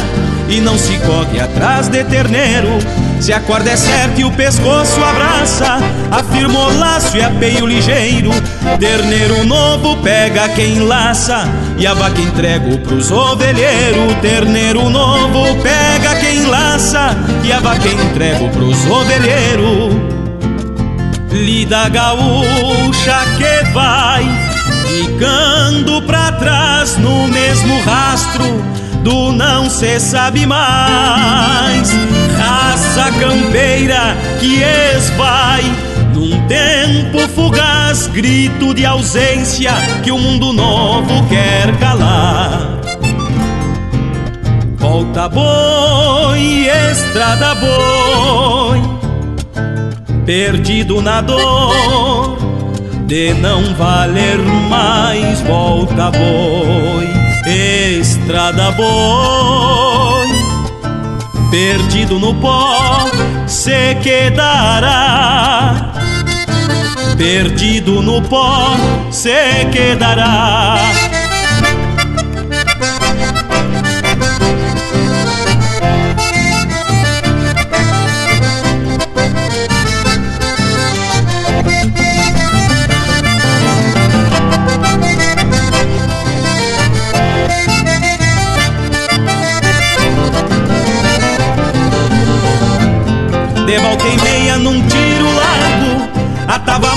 Speaker 20: E não se coque atrás de terneiro se a corda é certa e o pescoço abraça, afirma o laço e apeio ligeiro. Terneiro novo pega quem laça e a vaca entrego pros ovelheiros. Terneiro novo pega quem laça e a vaca entrego pros ovelheiros. Lida gaúcha que vai ficando pra trás no mesmo rastro do não se sabe mais. Raça campeira que esvai num tempo fugaz, grito de ausência que o mundo novo quer calar. Volta boi, estrada boi, perdido na dor de não valer mais volta boi, estrada boi, perdido no pó se quedará. Perdido no pó se quedará.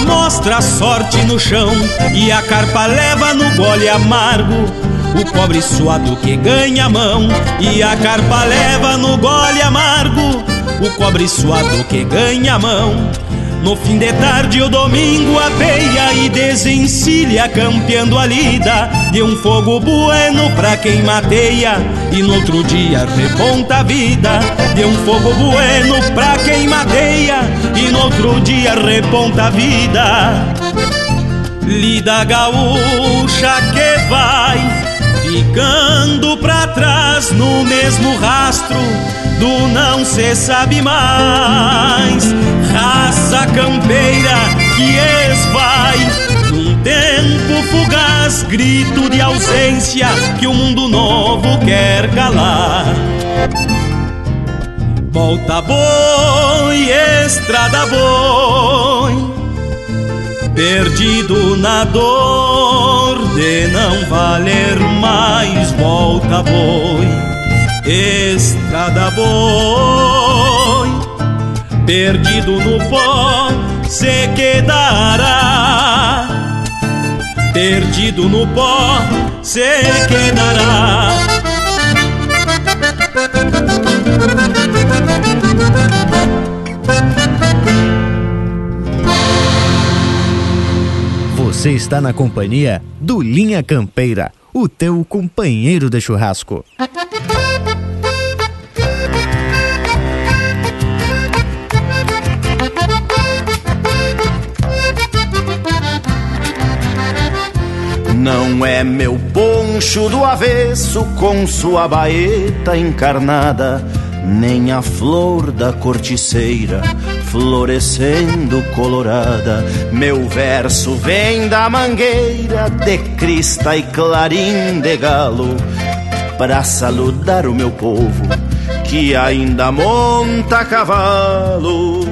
Speaker 20: Mostra a sorte no chão E a carpa leva no gole amargo. O pobre suado que ganha a mão E a carpa leva no gole amargo. O cobre suado que ganha a mão no fim de tarde o domingo apeia e desencilha campeando a lida De um fogo bueno pra quem mateia. E no outro dia reponta a vida De um fogo bueno pra quem mateia. E no outro dia reponta a vida. Lida gaúcha que vai ficando pra trás no mesmo rastro do não se sabe mais. Raça campeira que esvai num tempo fugaz, grito de ausência que o mundo novo quer calar. Volta boi, estrada boi, perdido na dor de não valer mais. Volta boi estrada boi, perdido no pó se quedará. Perdido no pó se quedará.
Speaker 2: Você está na companhia do Linha Campeira, o teu companheiro de churrasco.
Speaker 21: Não é meu poncho do avesso com sua baeta encarnada, nem a flor da corticeira florescendo colorada. Meu verso vem da mangueira de crista e clarim de galo, para saludar o meu povo que ainda monta cavalo.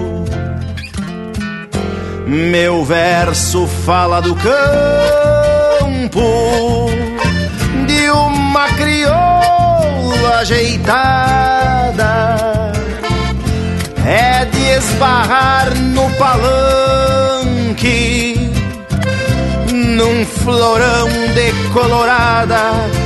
Speaker 21: Meu verso fala do campo de uma crioula ajeitada. É de esbarrar no palanque, num florão de colorada.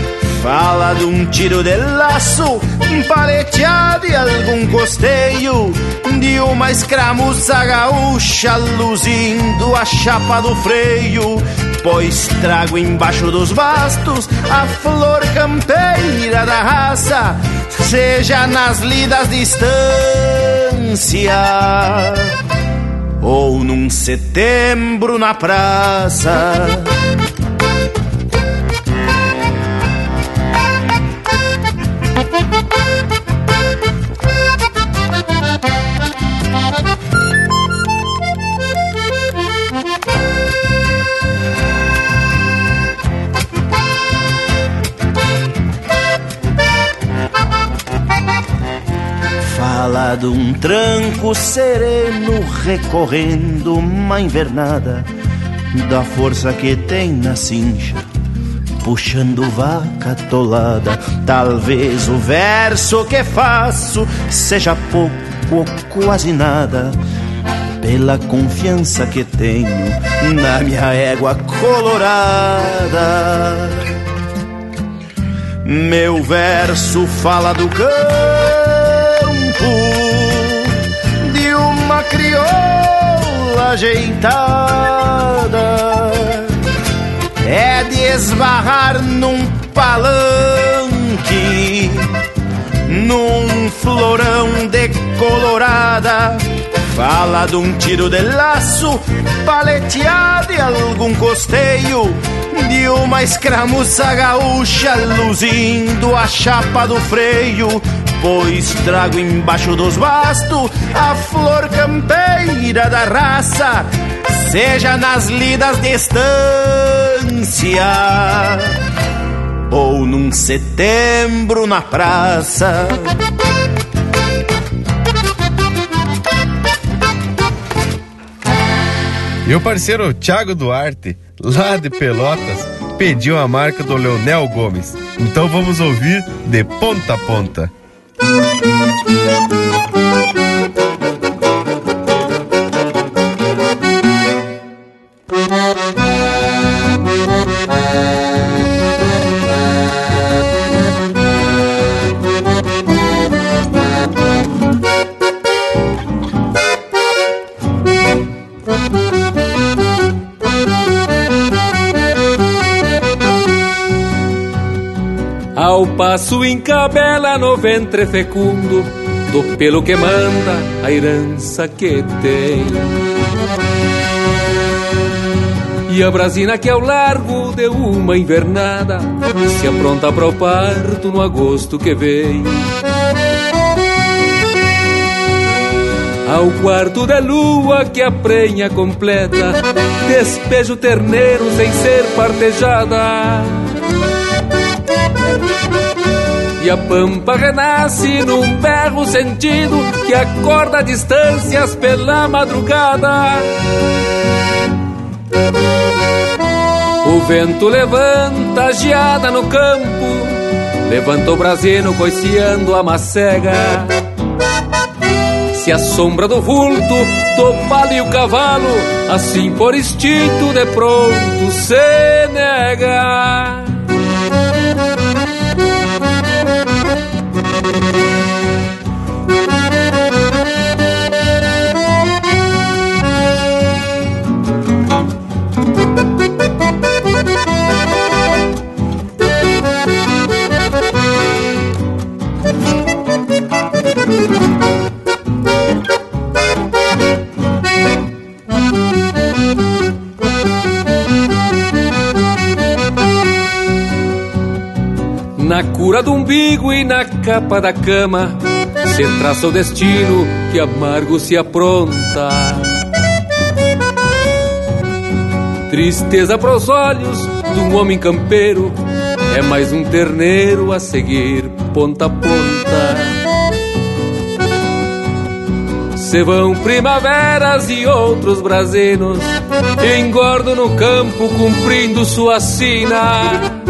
Speaker 21: Fala de um tiro de laço, paleteado e algum costeio De uma escramuça gaúcha luzindo a chapa do freio. Pois trago embaixo dos bastos a flor campeira da raça Seja nas lidas distância Ou num setembro na praça Fala de um tranco sereno recorrendo uma invernada da força que tem na cincha puxando vaca tolada. Talvez o verso que faço seja pouco ou quase nada. Pela confiança que tenho na minha égua colorada. Meu verso fala do campo crioula ajeitada é de esbarrar num palanque, num florão de colorada. Fala de um tiro de laço, paleteado e algum costeio De uma escramuça gaúcha, luzindo a chapa do freio Pois trago embaixo dos bastos a flor campeira da raça Seja nas lidas de estância Ou num setembro na praça
Speaker 5: o parceiro Thiago Duarte, lá de Pelotas, pediu a marca do Leonel Gomes. Então vamos ouvir de ponta a ponta.
Speaker 22: Ao passo encabela no ventre fecundo Do pelo que manda a herança que tem E a brasina que ao largo de uma invernada Se apronta para o parto no agosto que vem. Ao quarto de lua que a prenha completa Despejo terneiro sem ser partejada e a pampa renasce num berro sentido que acorda distâncias pela madrugada. O vento levanta a geada no campo, levanta o brasino coiciando a macega. Se a sombra do vulto do palo e o cavalo, assim por instinto de pronto se nega. Na cura do umbigo e na capa da cama Se traça o destino que amargo se apronta. Tristeza pros olhos de um homem campeiro É mais um terneiro a seguir ponta a ponta. Se vão primaveras e outros brasinos Engordo no campo cumprindo sua sina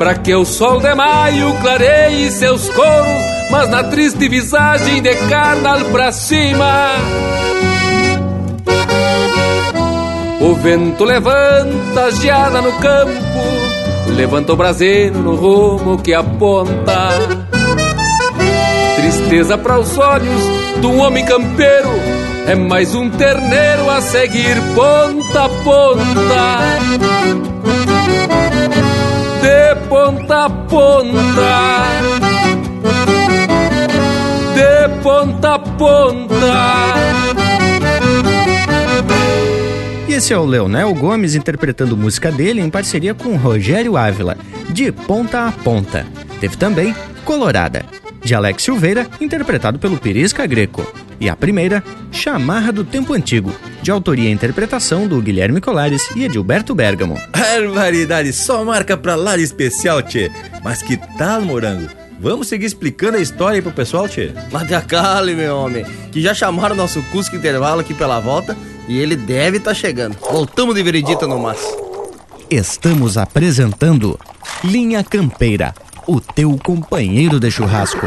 Speaker 22: Pra que o sol de maio clareie seus coros Mas na triste visagem de carnal pra cima. O vento levanta a geada no campo Levanta o braseno no rumo que aponta. Tristeza para os olhos de um homem campeiro É mais um terneiro a seguir ponta a ponta ponta a ponta De ponta a ponta
Speaker 2: E esse é o Leonel Gomes interpretando música dele em parceria com Rogério Ávila, de Ponta a Ponta. Teve também Colorada, de Alex Silveira, interpretado pelo Perisca Greco. E a primeira, Chamarra do Tempo Antigo, de autoria e interpretação do Guilherme Colares e Edilberto Bergamo.
Speaker 1: Barbaridade, só marca pra lá de especial, tchê. Mas que tal, morango? Vamos seguir explicando a história aí pro pessoal, tchê?
Speaker 4: Mas a cale, meu homem, que já chamaram nosso Cusco Intervalo aqui pela volta e ele deve estar tá chegando. Voltamos de veredita no mas.
Speaker 2: Estamos apresentando Linha Campeira, o teu companheiro de churrasco.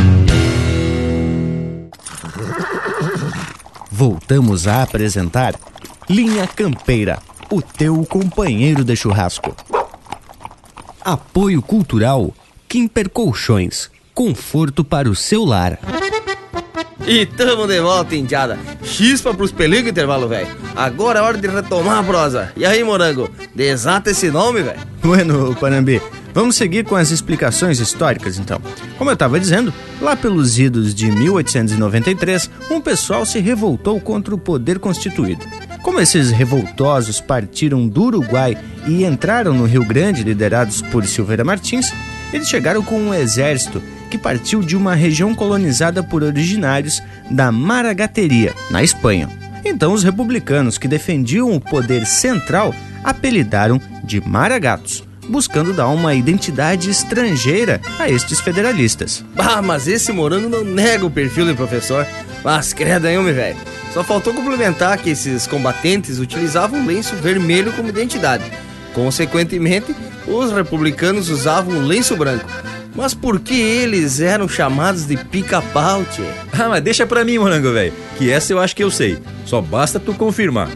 Speaker 2: Voltamos a apresentar Linha Campeira, o teu companheiro de churrasco. Apoio Cultural Kimper Colchões, conforto para o seu lar.
Speaker 4: E tamo de volta, indiada. Chispa pros peligros intervalo, velho. Agora é hora de retomar a prosa. E aí, morango, desata esse nome, velho.
Speaker 2: Bueno, Panambi, vamos seguir com as explicações históricas então. Como eu estava dizendo, lá pelos idos de 1893, um pessoal se revoltou contra o poder constituído. Como esses revoltosos partiram do Uruguai e entraram no Rio Grande, liderados por Silveira Martins, eles chegaram com um exército que partiu de uma região colonizada por originários da Maragateria, na Espanha. Então, os republicanos que defendiam o poder central apelidaram de Maragatos, buscando dar uma identidade estrangeira a estes federalistas.
Speaker 4: Ah, mas esse morango não nega o perfil do professor. Mas credo aí, homem, velho. Só faltou complementar que esses combatentes utilizavam lenço vermelho como identidade. Consequentemente, os republicanos usavam lenço branco. Mas por que eles eram chamados de pica-pau?
Speaker 1: Ah, mas deixa pra mim, morango, velho. Que essa eu acho que eu sei. Só basta tu confirmar.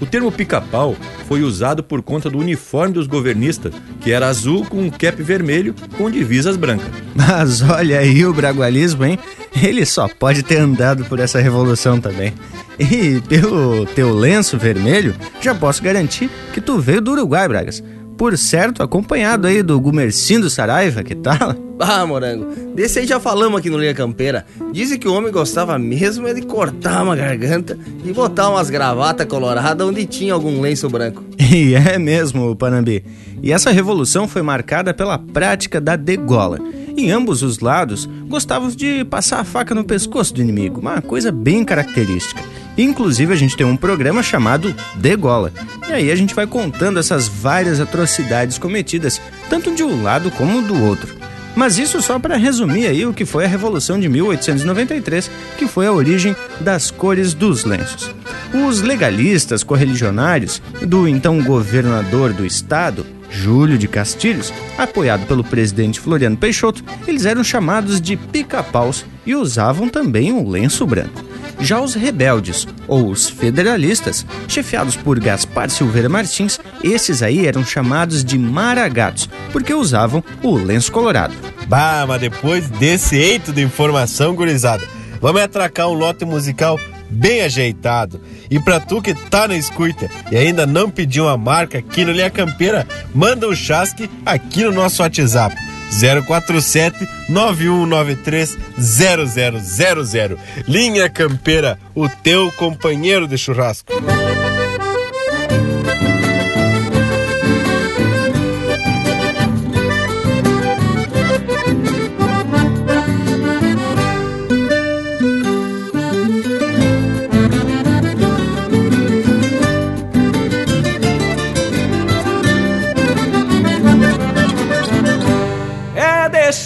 Speaker 1: O termo pica-pau foi usado por conta do uniforme dos governistas, que era azul com um cap vermelho com divisas brancas.
Speaker 2: Mas olha aí o bragualismo, hein? Ele só pode ter andado por essa revolução também. E pelo teu lenço vermelho, já posso garantir que tu veio do Uruguai, Bragas por certo, acompanhado aí do Gumercindo Saraiva, que tal?
Speaker 4: Ah, morango, desse aí já falamos aqui no Linha Campeira. Dizem que o homem gostava mesmo é de cortar uma garganta e botar umas gravatas coloradas onde tinha algum lenço branco.
Speaker 2: E é mesmo, Panambi. E essa revolução foi marcada pela prática da degola. Em ambos os lados, gostavam de passar a faca no pescoço do inimigo, uma coisa bem característica. Inclusive, a gente tem um programa chamado Degola. E aí a gente vai contando essas várias atrocidades cometidas, tanto de um lado como do outro. Mas isso só para resumir aí o que foi a Revolução de 1893, que foi a origem das cores dos lenços. Os legalistas correligionários do então governador do estado, Júlio de Castilhos, apoiado pelo presidente Floriano Peixoto, eles eram chamados de pica-paus e usavam também um lenço branco. Já os rebeldes, ou os federalistas, chefiados por Gaspar Silveira Martins, esses aí eram chamados de maragatos, porque usavam o lenço colorado.
Speaker 5: Bah, mas depois desse eito de informação, gurizada, vamos atracar um lote musical bem ajeitado. E pra tu que tá na escuta e ainda não pediu uma marca aqui no Linha Campeira, manda um chasque aqui no nosso WhatsApp 047 9193 0000. Linha Campeira, o teu companheiro de churrasco.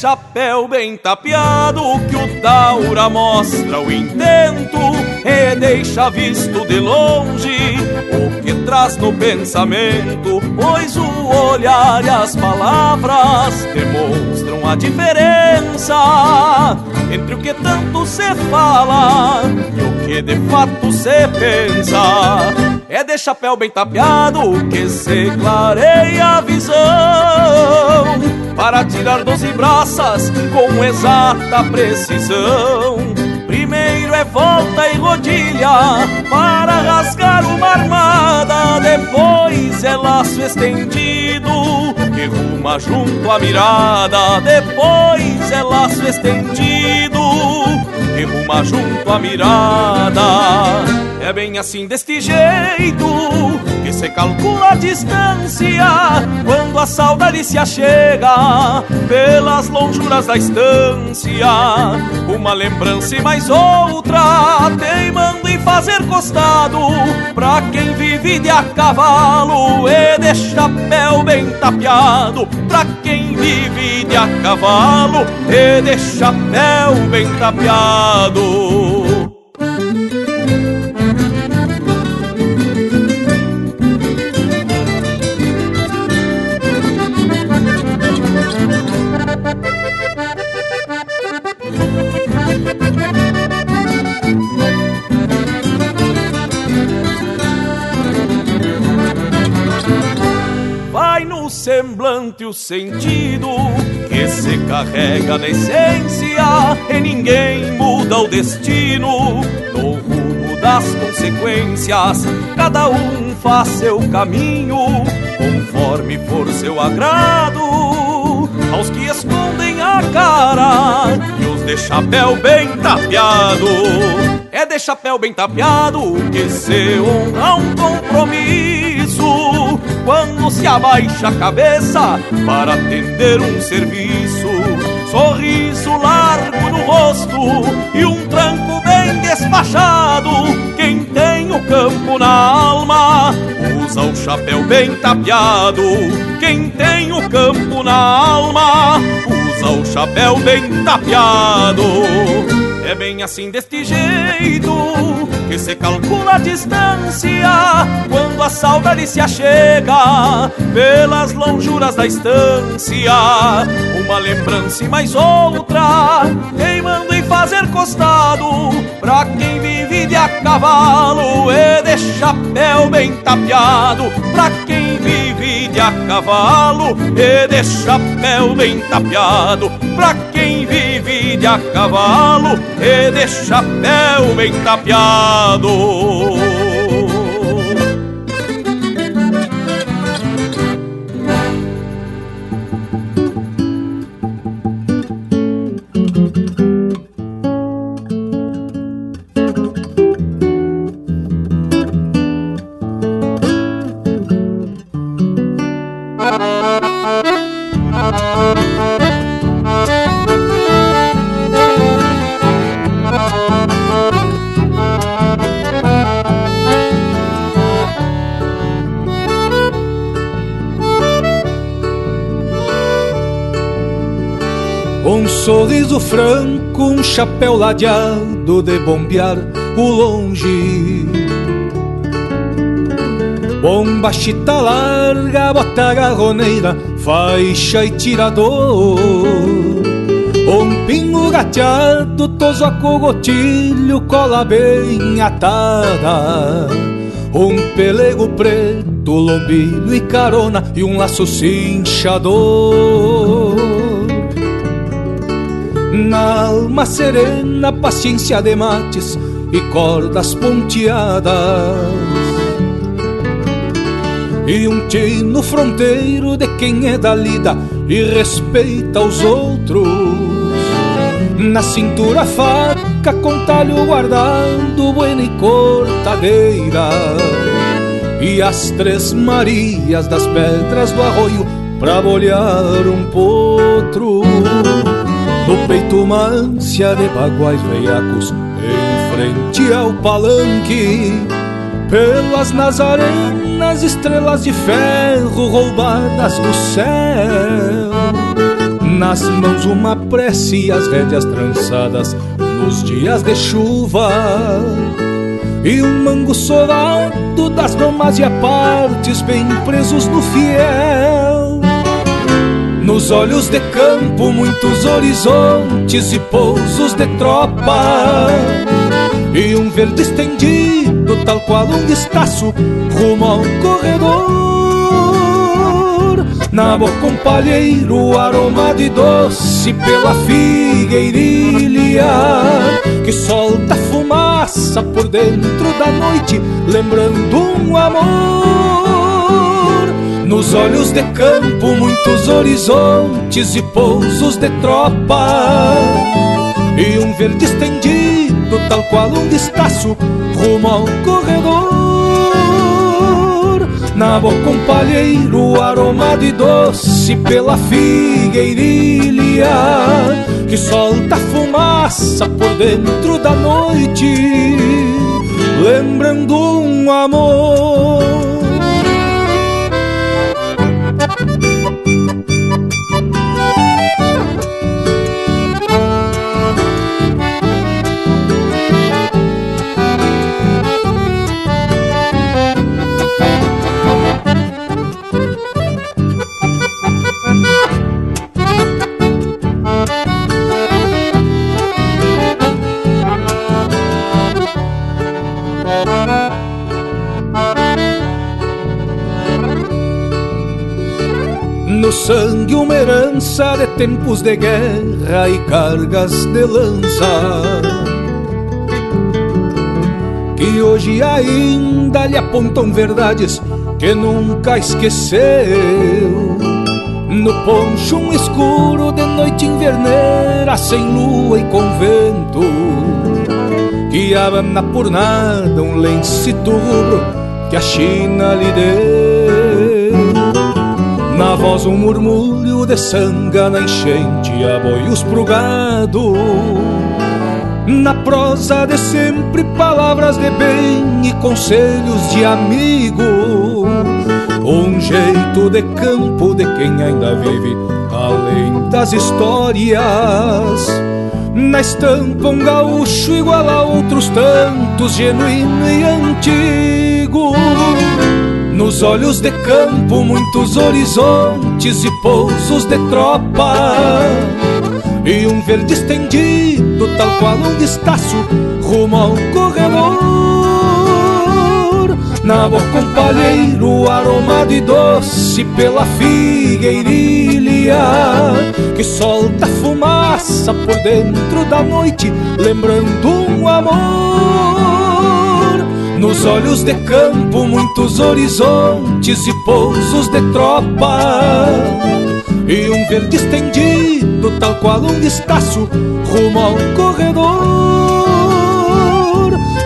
Speaker 18: Chapéu bem tapeado que o Taura mostra o intento e deixa visto de longe o que traz no pensamento, pois o olhar e as palavras demonstram a diferença entre o que tanto se fala e o que de fato se pensa. É de chapéu bem tapeado que se clareia a visão para tirar doze braças com exata precisão. Primeiro é volta e rodilha para rasgar uma armada, depois é laço estendido que ruma junto à mirada, depois é laço estendido que ruma junto à mirada. É bem assim deste jeito que se calcula a distância quando a saudade se achega pelas lonjuras da estância. Uma lembrança e mais outra teimando em fazer costado pra quem vive de a cavalo e de chapéu bem tapeado. Pra quem vive de a cavalo e de chapéu bem tapeado. Sentido que se carrega na essência e ninguém muda o destino. No rumo das consequências, cada um faz seu caminho conforme for seu agrado. Aos que escondem a cara e os de chapéu bem tapeado. É de chapéu bem tapeado que se honra um compromisso quando se abaixa a cabeça para atender um serviço. Sorriso largo no rosto e um tranco bem despachado. Quem tem o campo na alma usa o chapéu bem tapeado. Quem tem o campo na alma usa o chapéu bem tapeado. É bem assim deste jeito que se calcula a distância quando a saudade se achega pelas lonjuras da estância. Uma lembrança e mais outra, queimando em fazer costado pra quem vive de a cavalo e de chapéu bem tapeado. Pra quem vive de a cavalo e de chapéu bem tapeado. Pra quem de a cavalo e de chapéu bem tapeado.
Speaker 7: Chapéu ladeado de bombear o longe. Bomba chita larga, bota garroneira, faixa e tirador. Um pingo gateado, toso a cogotilho, cola bem atada. Um pelego preto, lombilho e carona, e um laço cinchador. Na alma serena, paciência de mates e cordas ponteadas. E um tino fronteiro de quem é da lida e respeita os outros. Na cintura faca com talho guardado, buena e cortadeira. E as três Marias das pedras do arroio pra bolhar um potro. No peito uma ânsia de baguais veiacos Em frente ao palanque. Pelas nazarenas estrelas de ferro Roubadas do céu. Nas mãos uma prece e as rédeas trançadas Nos dias de chuva. E um mango solado das domas e apartes Bem presos no fiel nos olhos de campo, muitos horizontes e pousos de tropa. E um verde estendido, tal qual um estaço, rumo ao corredor. Na boca um palheiro aromado e doce pela figueirilha que solta fumaça por dentro da noite, lembrando um amor. Nos olhos de campo, muitos horizontes e pousos de tropa. E um verde estendido, tal qual um destaço, rumo ao corredor. Na boca um palheiro aromado e doce pela figueirilha que solta fumaça por dentro da noite, lembrando um amor. Uma herança de tempos de guerra e cargas de lança Que hoje ainda lhe apontam verdades que nunca esqueceu. No poncho um escuro de noite inverneira Sem lua e com vento Que abana por nada um lencito rubro que a China lhe deu. Na voz um murmúrio de sanga na enchente, aboios pro gado. Na prosa de sempre palavras de bem e conselhos de amigo. Um jeito de campo de quem ainda vive além das histórias. Na estampa um gaúcho igual a outros tantos, genuíno e antigo. Nos olhos de campo, muitos horizontes e pousos de tropa. E um verde estendido, tal qual um destaço, rumo ao corredor. Na boca um palheiro aromado e doce pela figueirilha Que solta fumaça por dentro da noite, lembrando um amor nos olhos de campo, muitos horizontes e pousos de tropa. E um verde estendido, tal qual um destaço, rumo ao corredor.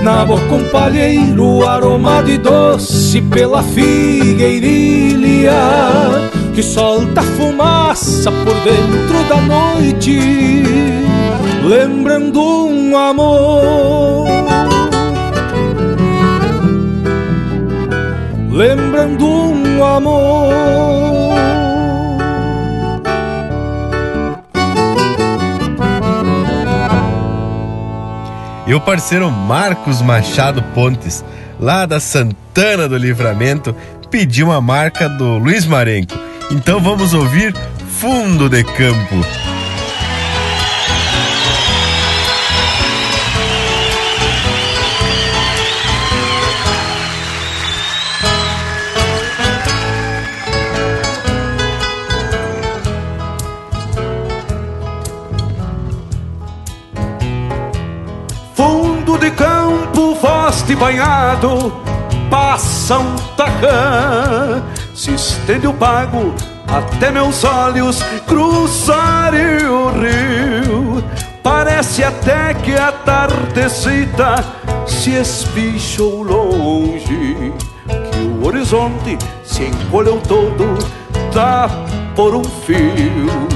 Speaker 7: Na boca um palheiro aromado e doce pela figueirilha que solta fumaça por dentro da noite, lembrando um amor. Lembrando um amor.
Speaker 5: E o parceiro Marcos Machado Pontes, lá da Santana do Livramento, pediu uma marca do Luiz Marenco. Então vamos ouvir Fundo de Campo.
Speaker 12: Banhado, passa um tacã, se estende o pago até meus olhos cruzarem o rio. Parece até que a tardecita se espichou longe, que o horizonte se encolheu todo, tá por um fio.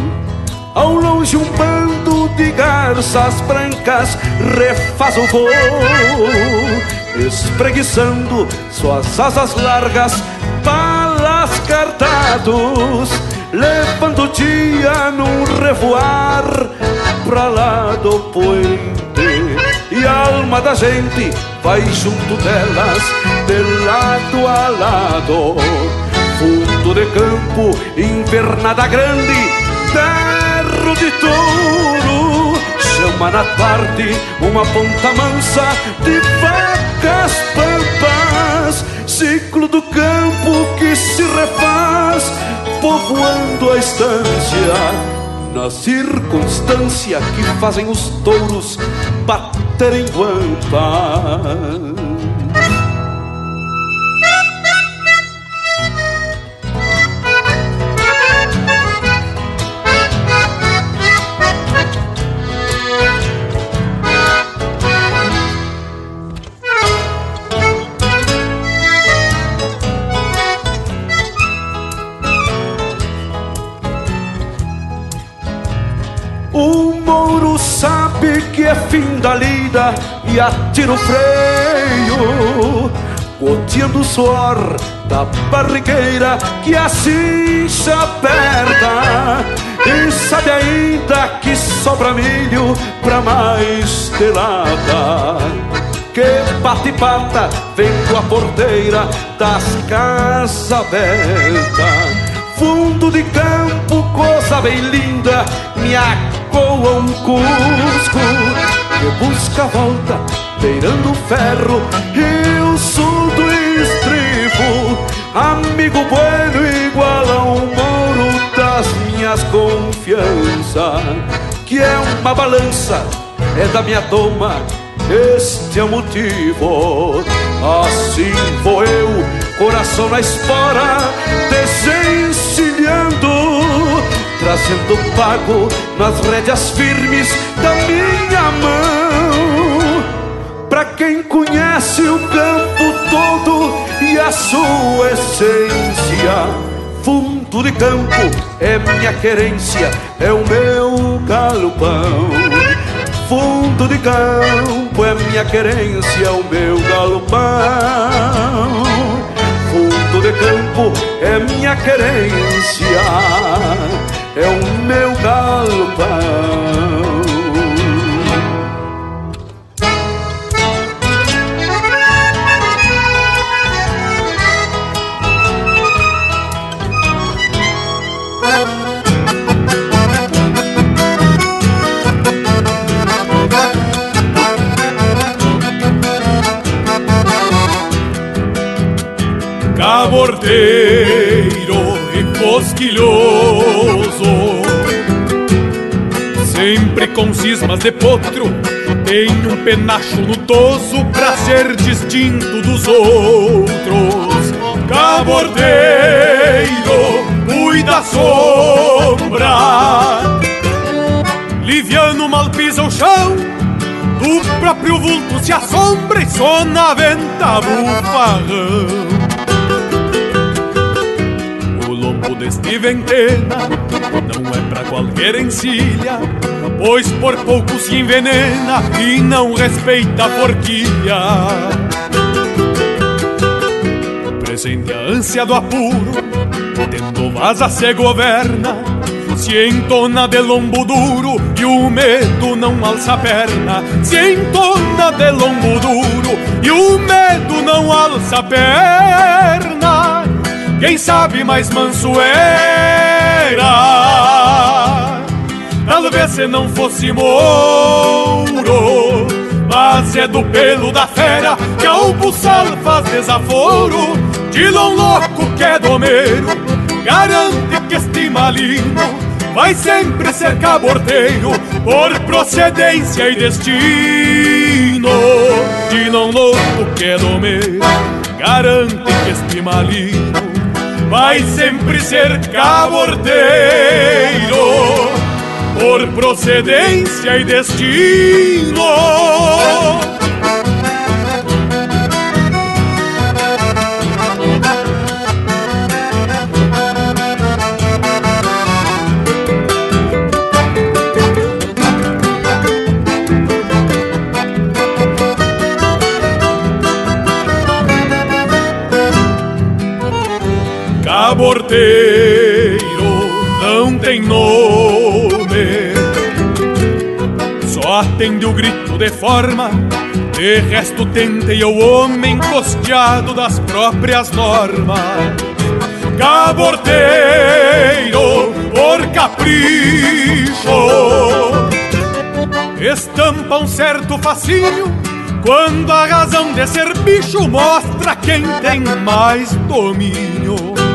Speaker 12: Ao longe um bando de garças brancas refaz o voo Espreguiçando suas asas largas Balas cartados Levando o dia num revoar Pra lá do puente. E a alma da gente vai junto delas De lado a lado. Fundo de campo, invernada grande Terro de touro Chama na tarde uma ponta mansa De vacas pampas Ciclo do campo que se refaz Povoando a estância. Na circunstância que fazem os touros Baterem guampas é fim da lida e atira o freio, goteando o suor da barrigueira que assim se aperta. E sabe ainda que sobra milho pra mais telada. Que bate pata vendo a porteira das casas abertas. Fundo de campo, coisa bem linda, me acoa um cusco que busca a volta, beirando o ferro e o sul do estribo. Amigo bueno igual a um mouro
Speaker 23: força, que é uma balança, é da minha doma, este é o motivo. Assim vou eu, coração na espora, desencilhando, trazendo pago nas rédeas firmes da minha mão. Pra quem conhece o campo todo e a sua essência fundo de campo é minha querência, é o meu galopão. Fundo de campo é minha querência, é o meu galopão. Fundo de campo é minha querência, é o meu galopão.
Speaker 24: bordeiro e cosquilhoso Sempre com cismas de potro Tem um penacho nudoso Pra ser distinto dos outros. Cabordeiro, cuida sombra. Liviano mal pisa o chão do próprio vulto se assombra e só na venta bufarrão. Deste ventena não é pra qualquer encilha, pois por pouco se envenena e não respeita a forquilha. Presente a ânsia do apuro, tendo vaza se governa, se entona de lombo duro e o medo não alça a perna. Se entona de lombo duro e o medo não alça a perna. Quem sabe mais manso era Talvez se não fosse mouro Mas é do pelo da fera Que ao buçal faz desaforo De lom louco que é domeiro Garante que este malino Vai sempre ser cabordeiro Por procedência e destino. De lom louco que é domeiro Garante que este malino vai sempre ser cabordeiro por procedência e destino. Porteiro não tem nome, só atende o grito de forma. De resto, tentei o homem costeado das próprias normas. Caborteiro por capricho, estampa um certo fascínio quando a razão de ser bicho mostra quem tem mais domínio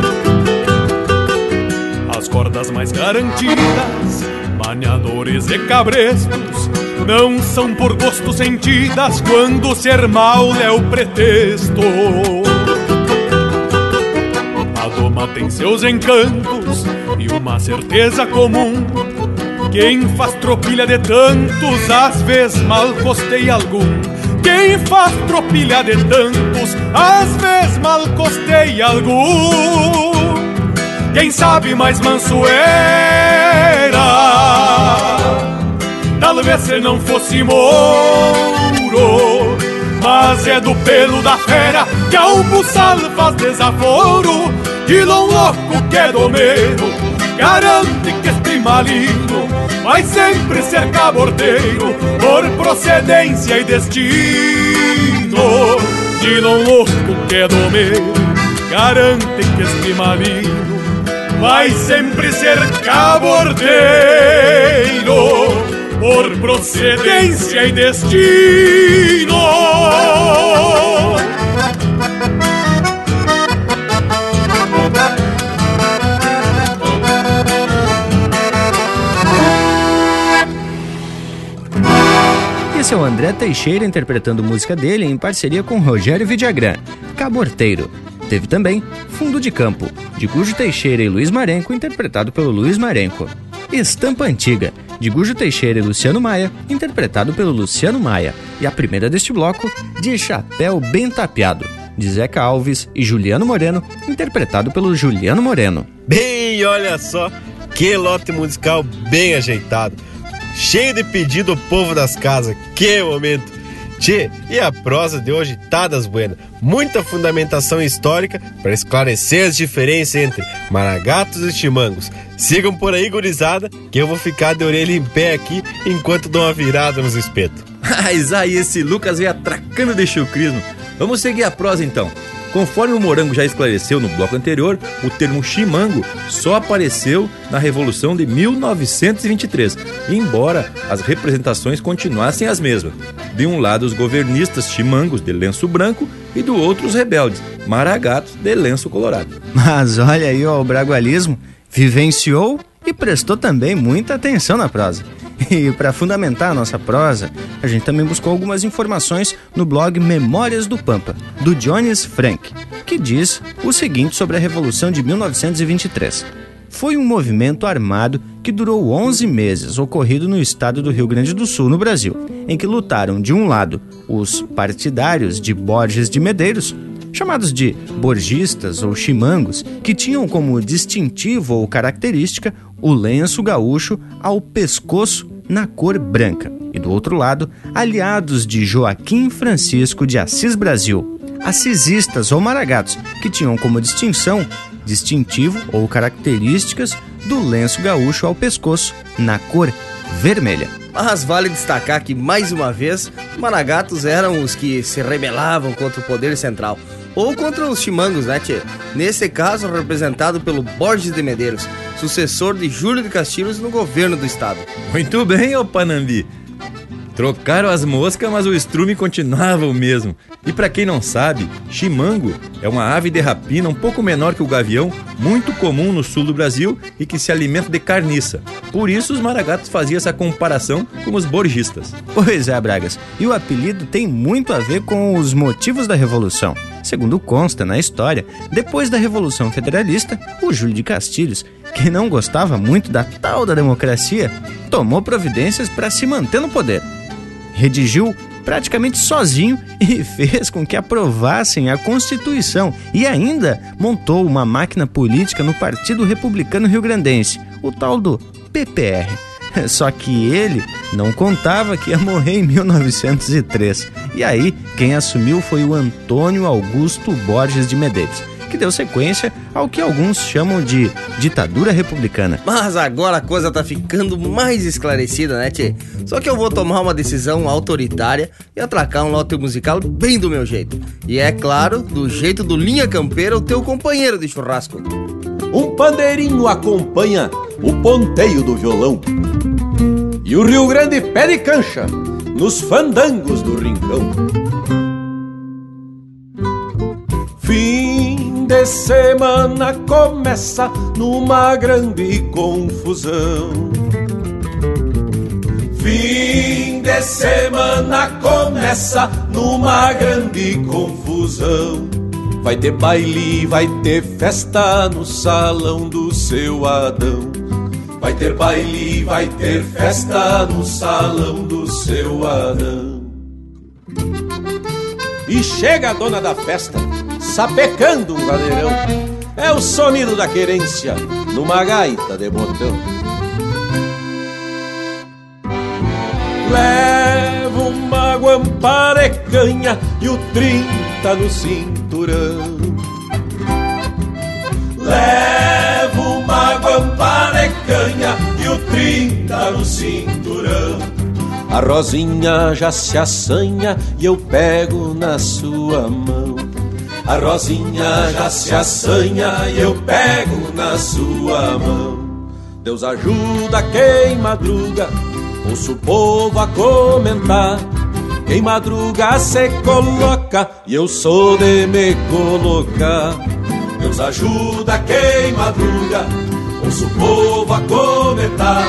Speaker 24: cordas mais garantidas, maniadores e cabrestos, não são por gosto sentidas quando ser mal é o pretexto. A doma tem seus encantos e uma certeza comum. Quem faz tropilha de tantos, às vezes mal costei algum. Quem faz tropilha de tantos, às vezes mal costei algum. Quem sabe mais manso era Talvez se não fosse mouro Mas é do pelo da fera Que ao buçal faz desaforo. De louco que é domeiro Garante que este malino Vai sempre ser cabordeiro Por procedência e destino. De louco que é domeiro Garante que este malino vai sempre ser cabordeiro por procedência e destino.
Speaker 2: Esse é o André Teixeira interpretando música dele em parceria com Rogério Vidagrã, Caborteiro. Teve também Fundo de Campo, de Gujo Teixeira e Luiz Marenco, interpretado pelo Luiz Marenco. Estampa Antiga, de Gujo Teixeira e Luciano Maia, interpretado pelo Luciano Maia. E a primeira deste bloco, de Chapéu Bem Tapeado, de Zeca Alves e Juliano Moreno, interpretado pelo Juliano Moreno.
Speaker 5: Bem, olha só, que lote musical bem ajeitado. Cheio de pedido ao povo das casas, que momento! Tchê, e a prosa de hoje tá das buenas. Muita fundamentação histórica para esclarecer as diferenças entre maragatos e chimangos. Sigam por aí, gurizada, que eu vou ficar de orelha em pé aqui enquanto dou uma virada nos espetos.
Speaker 1: Mas aí esse Lucas veio atracando de chucrismo. Vamos seguir a prosa então. Conforme o Morango já esclareceu no bloco anterior, o termo chimango só apareceu na Revolução de 1923, embora as representações continuassem as mesmas. De um lado, os governistas chimangos de lenço branco e do outro, os rebeldes, maragatos de lenço colorado.
Speaker 2: Mas olha aí ó, o bragualismo vivenciou e prestou também muita atenção na prosa. E para fundamentar a nossa prosa, a gente também buscou algumas informações no blog Memórias do Pampa, do Jones Frank, que diz o seguinte sobre a Revolução de 1923. Foi um movimento armado que durou 11 meses, ocorrido no estado do Rio Grande do Sul, no Brasil, em que lutaram, de um lado, os partidários de Borges de Medeiros, chamados de borgistas ou chimangos, que tinham como distintivo ou característica o lenço gaúcho ao pescoço na cor branca. E do outro lado, aliados de Joaquim Francisco de Assis Brasil, assisistas ou maragatos, que tinham como distinção, distintivo ou características do lenço gaúcho ao pescoço na cor vermelha.
Speaker 4: Mas vale destacar que, mais uma vez, os maragatos eram os que se rebelavam contra o poder central. Ou contra os chimangos, né, tchê? Nesse caso, representado pelo Borges de Medeiros, sucessor de Júlio de Castilhos no governo do estado.
Speaker 1: Muito bem, ô Panambi. Trocaram as moscas, mas o estrume continuava o mesmo. E para quem não sabe, chimango é uma ave de rapina um pouco menor que o gavião, muito comum no sul do Brasil e que se alimenta de carniça. Por isso os maragatos faziam essa comparação com os borgistas.
Speaker 2: Pois é, Bragas. E o apelido tem muito a ver com os motivos da Revolução. Segundo consta na história, depois da Revolução Federalista, o Júlio de Castilhos, que não gostava muito da tal da democracia, tomou providências para se manter no poder. Redigiu praticamente sozinho e fez com que aprovassem a Constituição e ainda montou uma máquina política no Partido Republicano Rio Grandense, o tal do PPR. Só que ele não contava que ia morrer em 1903. E aí, quem assumiu foi o Antônio Augusto Borges de Medeiros, que deu sequência ao que alguns chamam de ditadura republicana.
Speaker 4: Mas agora a coisa tá ficando mais esclarecida, né, Tchê? Só que eu vou tomar uma decisão autoritária e atracar um lote musical bem do meu jeito. E é claro, do jeito do Linha Campeira, o teu companheiro de churrasco.
Speaker 25: Um pandeirinho acompanha o ponteio do violão. E o Rio Grande pede cancha nos fandangos do rincão. Fim de semana começa numa grande confusão. Fim de semana começa numa grande confusão. Vai ter baile, vai ter festa no salão do seu Adão. Vai ter baile, vai ter festa no salão do seu Adão. E chega a dona da festa, sapecando um gadeirão. É o sonido da querência numa gaita de botão. Leva uma guampara canha e o trinta no cinturão. Leva uma guampara canha e o trinta no cinturão. A rosinha já se assanha e eu pego na sua mão. A rosinha já se assanha e eu pego na sua mão. Deus ajuda quem madruga, ouço o povo a comentar. Quem madruga se coloca e eu sou de me colocar. Deus ajuda quem madruga, ouço o povo a comentar.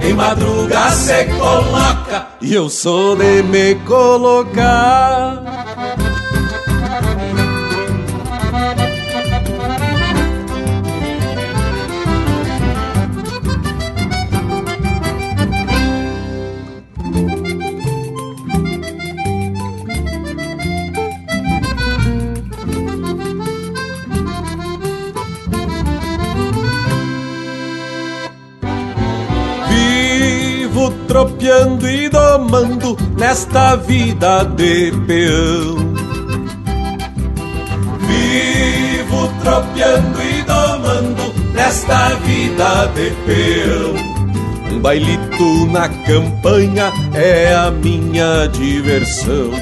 Speaker 25: quem madruga se coloca
Speaker 5: e eu sou de me colocar. Tropeando e domando nesta vida de peão.
Speaker 25: Vivo tropeando e domando nesta vida de peão.
Speaker 5: Um bailito na campanha é a minha diversão.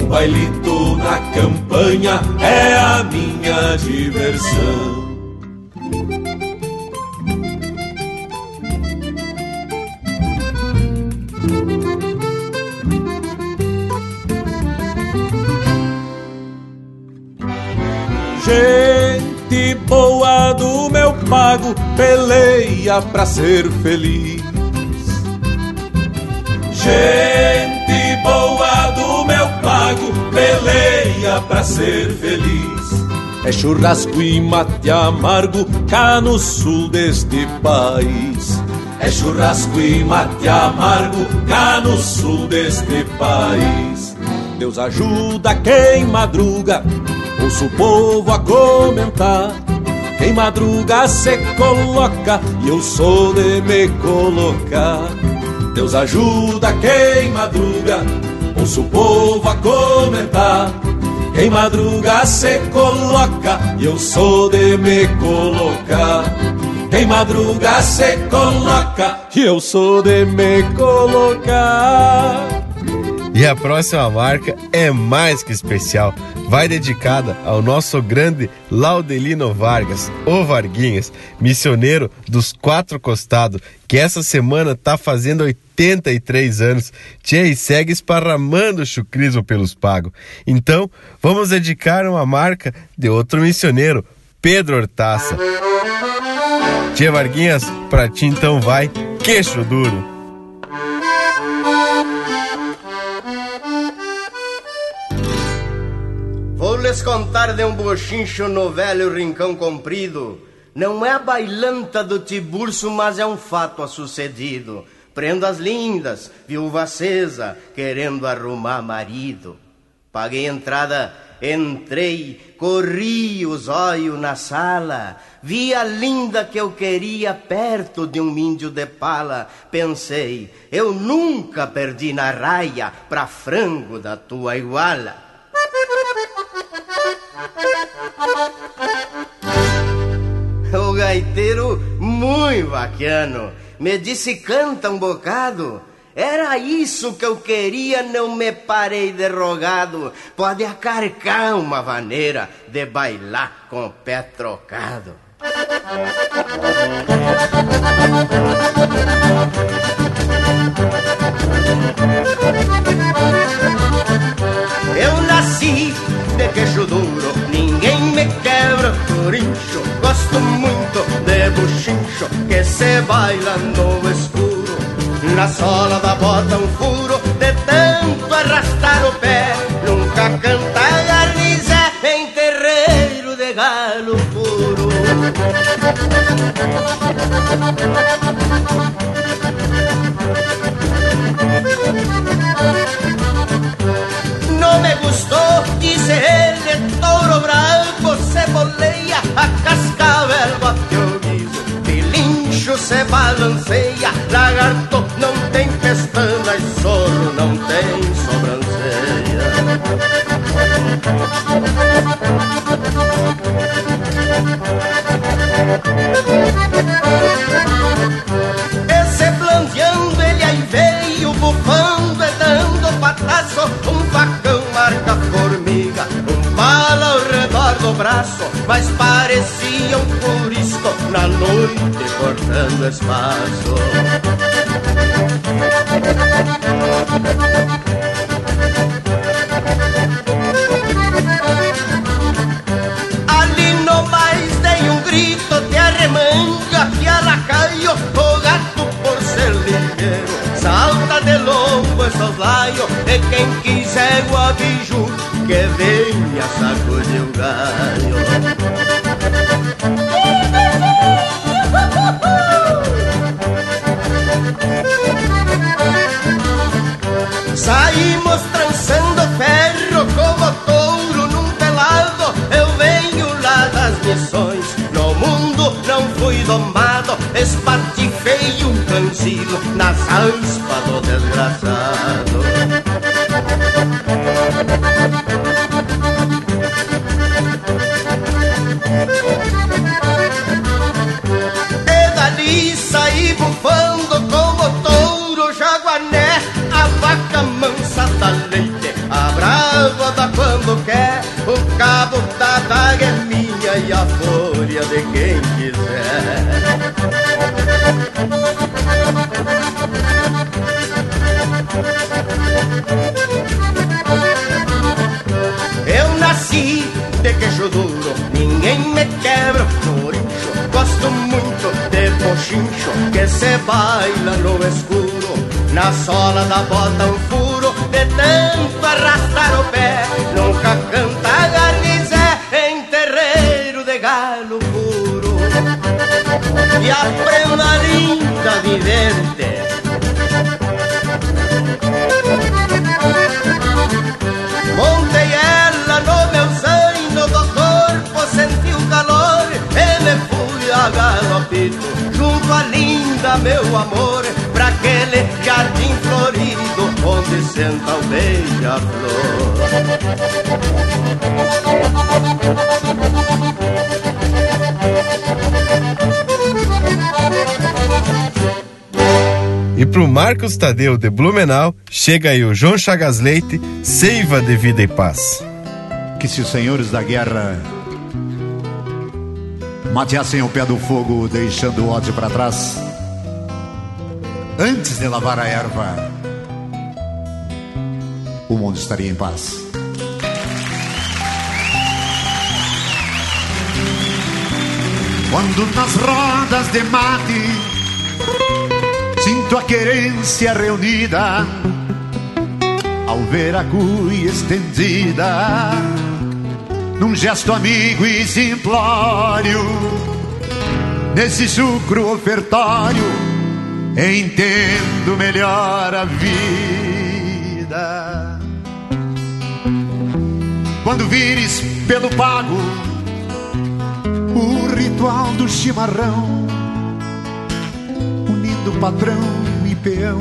Speaker 25: Um bailito na campanha é a minha diversão.
Speaker 5: Pago peleia pra ser feliz.
Speaker 25: Gente boa do meu pago peleia pra ser feliz.
Speaker 5: É churrasco e mate amargo cá no sul deste país.
Speaker 25: É churrasco e mate amargo cá no sul deste país.
Speaker 5: Deus ajuda quem madruga ouço o povo a comentar. Quem madruga se coloca e eu sou de me colocar.
Speaker 25: Deus ajuda quem madruga, ouço o povo a comentar. Quem madruga se coloca e eu sou de me colocar. Quem madruga se coloca
Speaker 5: e eu sou de me colocar. E a próxima marca é mais que especial vai dedicada ao nosso grande Laudelino Vargas, o Varguinhas, missioneiro dos quatro costados, que essa semana tá fazendo 83 anos, tchê, e segue esparramando o chucrismo pelos pagos. Então, vamos dedicar uma marca de outro missioneiro, Pedro Hortaça. Tia Varguinhas, pra ti então vai, queixo duro.
Speaker 26: Lhes contar de um bochincho no velho rincão comprido. Não é a bailanta do Tiburcio, mas é um fato a sucedido. Prendas lindas, viúva acesa, querendo arrumar marido. Paguei entrada, entrei, corri os olhos na sala. Vi a linda que eu queria perto de um índio de pala. Pensei, eu nunca perdi na raia pra frango da tua iguala. O gaiteiro, muito bacano, me disse canta um bocado. Era isso que eu queria, não me parei derrogado. Pode acarcar uma maneira de bailar com o pé trocado. Eu nasci de queixo duro, ninguém me quebra corincho. Gosto muito de buchincho que se baila no escuro. Na sola da bota um furo, de tanto arrastar o pé. Nunca canta garniza em terreiro de galo puro. No me gustó, dice él, de toro bravo se boleia, a cascavel bate o guiso, pilincho se balanceia, lagarto não tem pestana e zorro não tem sobrancelha. Espaço domado Espartifei um cancilo nas aspas do desgraçado. E dali saí bufando como touro jaguané A vaca mansa da leite, a brava da quando quer O cabo da daga é minha e a fúria de quem Eu nasci de queixo duro, ninguém me quebra por incho. Gosto muito de pochincho que se baila no escuro. Na sola da bota um furo, de tanto arrastar o pé. Nunca canta E a prenda linda vivente Montei ela no meu zaino do corpo, senti o calor e me fui a galopito junto à linda meu amor pra aquele jardim florido onde senta o beija-flor.
Speaker 5: E pro Marcos Tadeu de Blumenau, chega aí o João Chagas Leite, Seiva de Vida e Paz.
Speaker 27: Que se os senhores da guerra mateassem o pé do fogo, deixando o ódio para trás, antes de lavar a erva, o mundo estaria em paz. Quando nas rodas de mate Sinto a querência reunida ao ver a cuia estendida num gesto amigo e simplório. Nesse chucro ofertório entendo melhor a vida. Quando vires pelo pago o ritual do chimarrão do patrão e peão.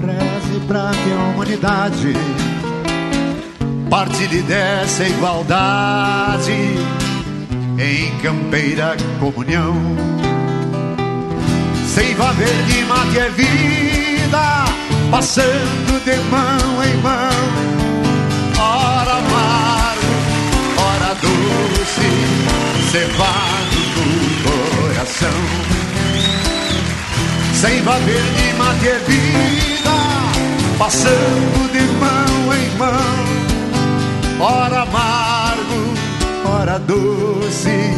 Speaker 27: Reze pra que a humanidade partilhe dessa igualdade em campeira comunhão. Seiva verde, mate é vida, passando de mão em mão. Ora amargo, ora doce, cevado no coração. Seiva verde, mate é vida, passando de mão em mão. Ora amargo, ora doce,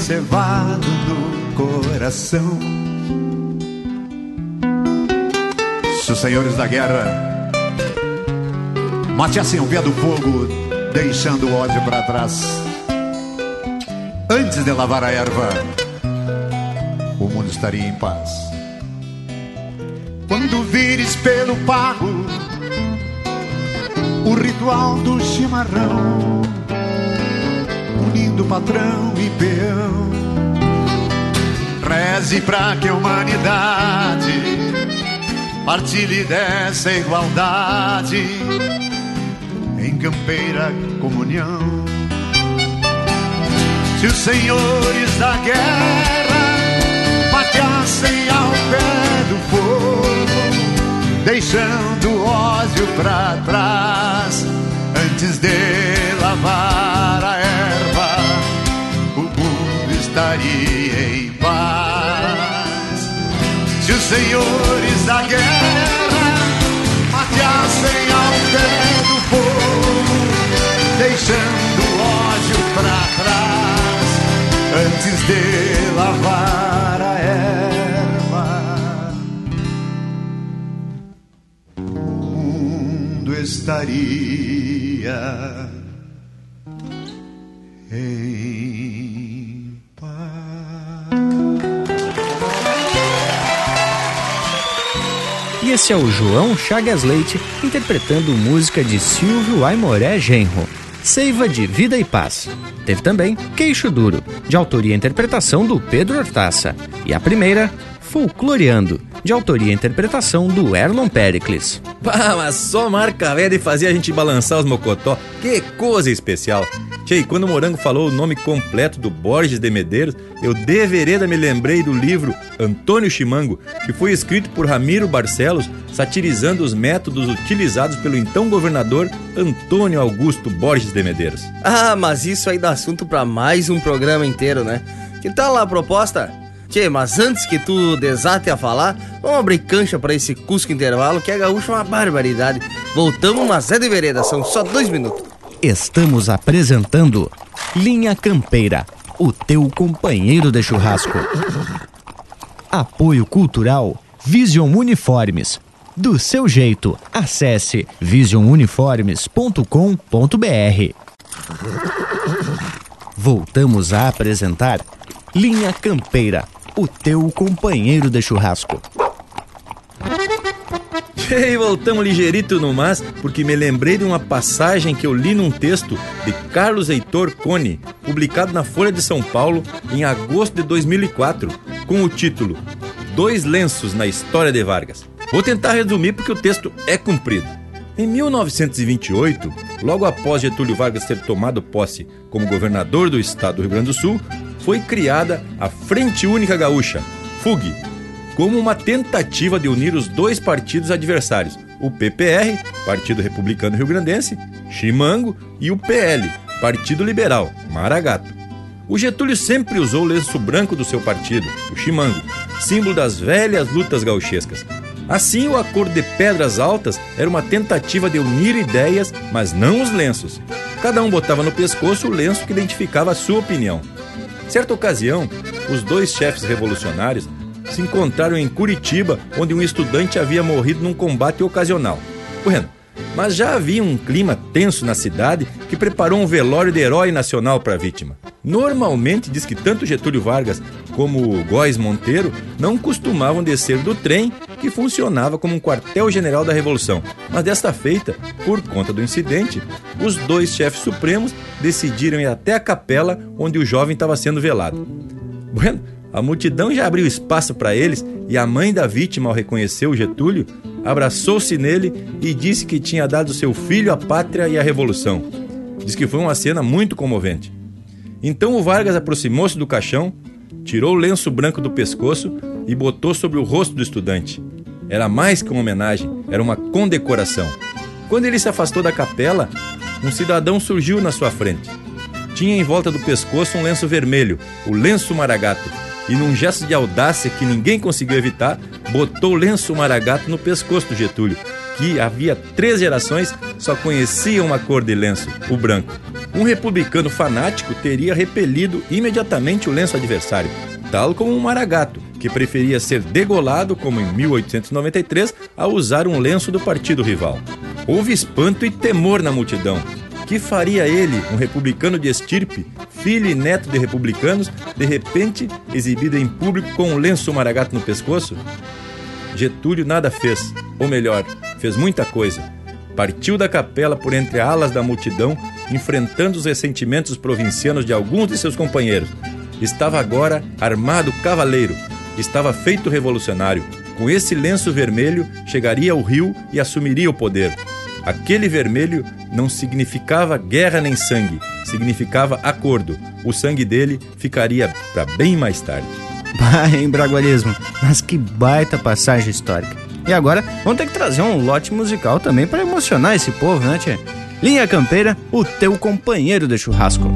Speaker 27: cevado no coração. Se os senhores da guerra mateassem o pé do fogo, deixando o ódio para trás, antes de lavar a erva, o mundo estaria em paz. Vires pelo pago o ritual do chimarrão, unindo patrão e peão, reze pra que a humanidade partilhe dessa igualdade em campeira comunhão. Se os senhores da guerra mateassem ao pé do fogo, deixando o ódio pra trás, antes de lavar a erva, o mundo estaria em paz. Se os senhores da guerra mateassem ao pé do fogo, deixando o ódio pra trás, antes de lavar estaria em
Speaker 2: E esse é o João Chagas Leite interpretando música de Silvio Aimoré Genro, Seiva de Vida e Paz. Teve também Queixo Duro, de autoria e interpretação do Pedro Hortaça. E a primeira, Folcloreando, de autoria e interpretação do Erlon Pericles.
Speaker 1: Ah, mas só marca velha de fazer a gente balançar os mocotó. Que coisa especial. Tchê, quando o Morango falou o nome completo do Borges de Medeiros, eu de vereda me lembrei do livro Antônio Chimango, que foi escrito por Ramiro Barcelos, satirizando os métodos utilizados pelo então governador Antônio Augusto Borges de Medeiros.
Speaker 4: Ah, mas isso aí dá assunto para mais um programa inteiro, né? Que tal a proposta? Tchê, mas antes que tu desate a falar, vamos abrir cancha para esse Cusco Intervalo, que é gaúcho uma barbaridade. Voltamos, mas é de vereda, são só dois minutos.
Speaker 2: Estamos apresentando Linha Campeira, o teu companheiro de churrasco. Apoio Cultural Vision Uniformes. Do seu jeito, acesse visionuniformes.com.br. Voltamos a apresentar Linha Campeira, o teu companheiro de churrasco.
Speaker 1: E voltamos ligeirito no mas, porque me lembrei de uma passagem que eu li num texto de Carlos Heitor Cone, publicado na Folha de São Paulo em agosto de 2004, com o título Dois Lenços na História de Vargas. Vou tentar resumir porque o texto é comprido. Em 1928, logo após Getúlio Vargas ter tomado posse como governador do estado do Rio Grande do Sul, foi criada a Frente Única Gaúcha, FUG, como uma tentativa de unir os dois partidos adversários, o PPR, Partido Republicano Rio Grandense, Chimango, e o PL, Partido Liberal, Maragato. O Getúlio sempre usou o lenço branco do seu partido, o Chimango, símbolo das velhas lutas gauchescas. Assim, o acordo de Pedras Altas era uma tentativa de unir ideias, mas não os lenços. Cada um botava no pescoço o lenço que identificava a sua opinião. Certa ocasião, os dois chefes revolucionários se encontraram em Curitiba, onde um estudante havia morrido num combate ocasional. Bueno, mas já havia um clima tenso na cidade que preparou um velório de herói nacional para a vítima. Normalmente diz que tanto Getúlio Vargas como Góes Monteiro não costumavam descer do trem que funcionava como um quartel-general da Revolução. Mas desta feita, por conta do incidente, os dois chefes supremos decidiram ir até a capela onde o jovem estava sendo velado. Bueno, a multidão já abriu espaço para eles e a mãe da vítima, ao reconhecer o Getúlio, abraçou-se nele e disse que tinha dado seu filho à pátria e à revolução. Diz que foi uma cena muito comovente. Então o Vargas aproximou-se do caixão, tirou o lenço branco do pescoço e botou sobre o rosto do estudante. Era mais que uma homenagem, era uma condecoração. Quando ele se afastou da capela, um cidadão surgiu na sua frente. Tinha em volta do pescoço um lenço vermelho, o lenço maragato, e num gesto de audácia que ninguém conseguiu evitar, botou o lenço maragato no pescoço do Getúlio, havia três gerações só conhecia uma cor de lenço, o branco. Um republicano fanático teria repelido imediatamente o lenço adversário, tal como um maragato, que preferia ser degolado, como em 1893, a usar um lenço do partido rival. Houve espanto e temor na multidão, que faria ele, um republicano de estirpe, filho e neto de republicanos, de repente exibido em público com um lenço maragato no pescoço? Getúlio nada fez, ou melhor, fez muita coisa. Partiu da capela por entre alas da multidão, enfrentando os ressentimentos provincianos de alguns de seus companheiros. Estava agora armado cavaleiro, estava feito revolucionário. Com esse lenço vermelho, chegaria ao rio e assumiria o poder. Aquele vermelho não significava guerra nem sangue, significava acordo. O sangue dele ficaria para bem mais tarde.
Speaker 2: Bah, embraguarismo, mas que baita passagem histórica. E agora vamos ter que trazer um lote musical também para emocionar esse povo, né, tia? Linha Campeira, o teu companheiro de churrasco.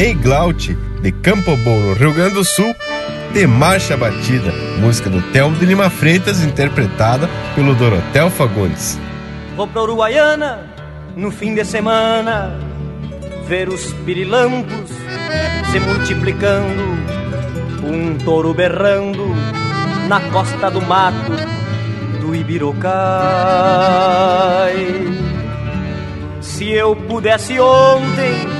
Speaker 5: Ney Glaut, de Campo Bom, no Rio Grande do Sul, de Marcha Batida, música do Telmo de Lima Freitas, interpretada pelo Dorotel Fagundes.
Speaker 28: Vou pra Uruguaiana no fim de semana ver os pirilampos se multiplicando, um touro berrando na costa do mato do Ibirocai. Se eu pudesse ontem,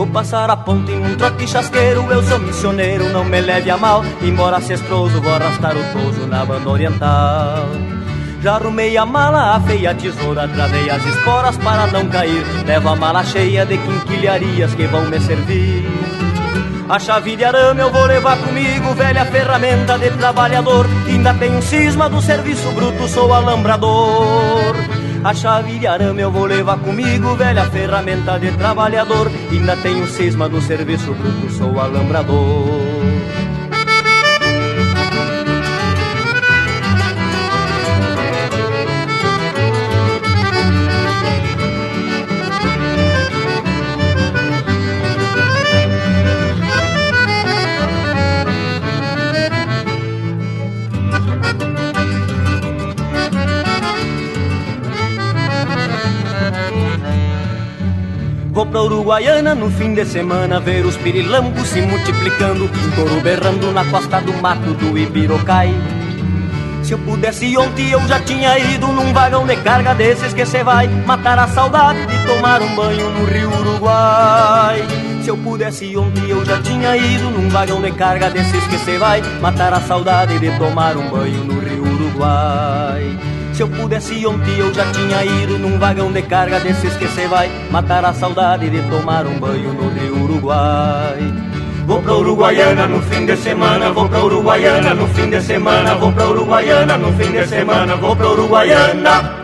Speaker 28: Vou passar a ponte num trote chasqueiro, eu sou missioneiro, não me leve a mal. Embora ancestroso, vou arrastar o toso na banda oriental. Já arrumei a mala, a tesoura, travei as esporas para não cair. Levo a mala cheia de quinquilharias que vão me servir. A chave de arame eu vou levar comigo, velha ferramenta de trabalhador. Ainda tenho cisma do serviço bruto, sou alambrador. A chave de arame eu vou levar comigo, velha ferramenta de trabalhador. Ainda tenho cisma do serviço bruto, sou alambrador. Vou pra Uruguaiana no fim de semana ver os pirilampos se multiplicando, touro berrando na costa do mato do Ibirocai. Se eu pudesse ontem eu já tinha ido num vagão de carga desses que cê vai matar a saudade de tomar um banho no rio Uruguai. Se eu pudesse ontem eu já tinha ido num vagão de carga desses que cê vai matar a saudade de tomar um banho no rio Uruguai. Se eu pudesse ontem eu já tinha ido num vagão de carga desses que cê vai matar a saudade de tomar um banho no rio Uruguai. Vou pra Uruguaiana no fim de semana, vou pra Uruguaiana no fim de semana, vou pra Uruguaiana no fim de semana, vou pra Uruguaiana.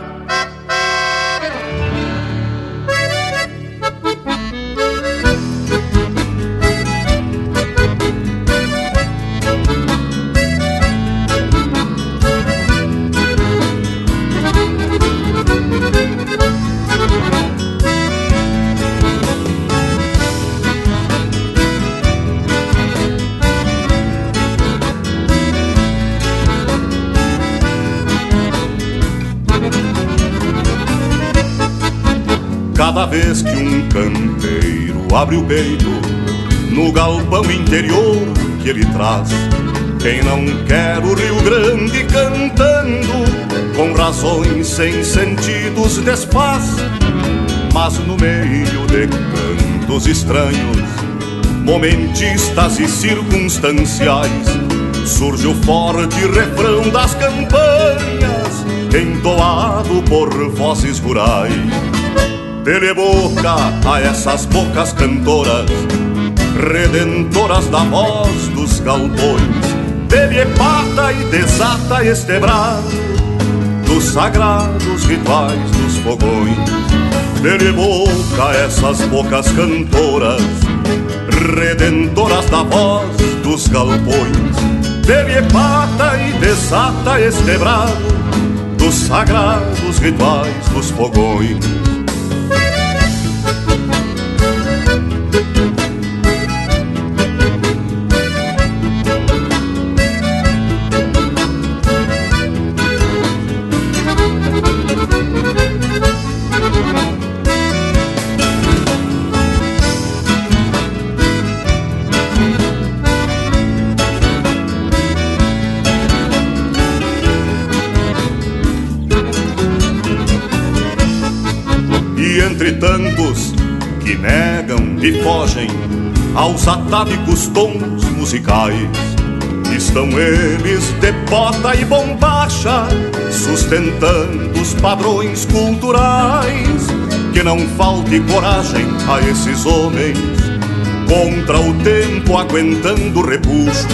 Speaker 29: Abre o peito no galpão interior que ele traz, quem não quer o Rio Grande cantando com razões sem sentidos desfaz, mas no meio de cantos estranhos, momentistas e circunstanciais, surge o forte refrão das campanhas, entoado por vozes rurais. Dele boca a essas bocas cantoras, redentoras da voz dos galpões. Dele pata e desata este brado dos sagrados rituais dos fogões. Dele boca a essas bocas cantoras, redentoras da voz dos galpões. Dele pata e desata este brado dos sagrados rituais dos fogões. E fogem aos atávicos tons musicais. Estão eles de bota e bombacha, sustentando os padrões culturais. Que não falte coragem a esses homens, contra o tempo aguentando repuxo,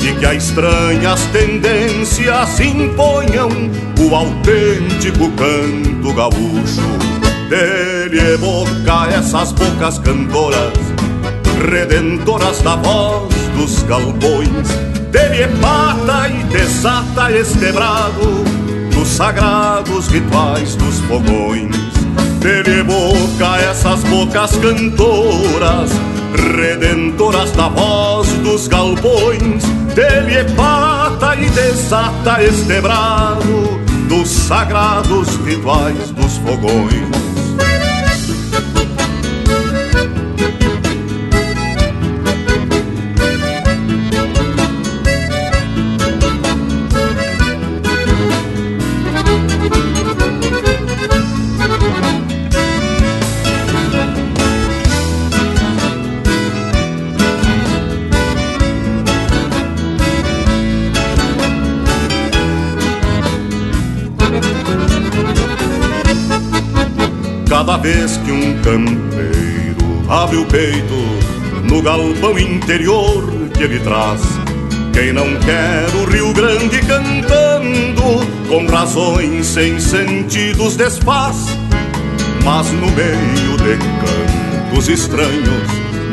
Speaker 29: e que as estranhas tendências imponham o autêntico canto gaúcho. Dele evoca essas bocas cantoras, redentoras da voz dos galpões. Dele pata e desata este brado dos sagrados rituais dos fogões. Dele evoca essas bocas cantoras, redentoras da voz dos galpões. Dele pata e desata este brado dos sagrados rituais dos fogões. Vez que um campeiro abre o peito no galpão interior que ele traz, quem não quer o Rio Grande cantando com razões sem sentidos desfaz, mas no meio de cantos estranhos,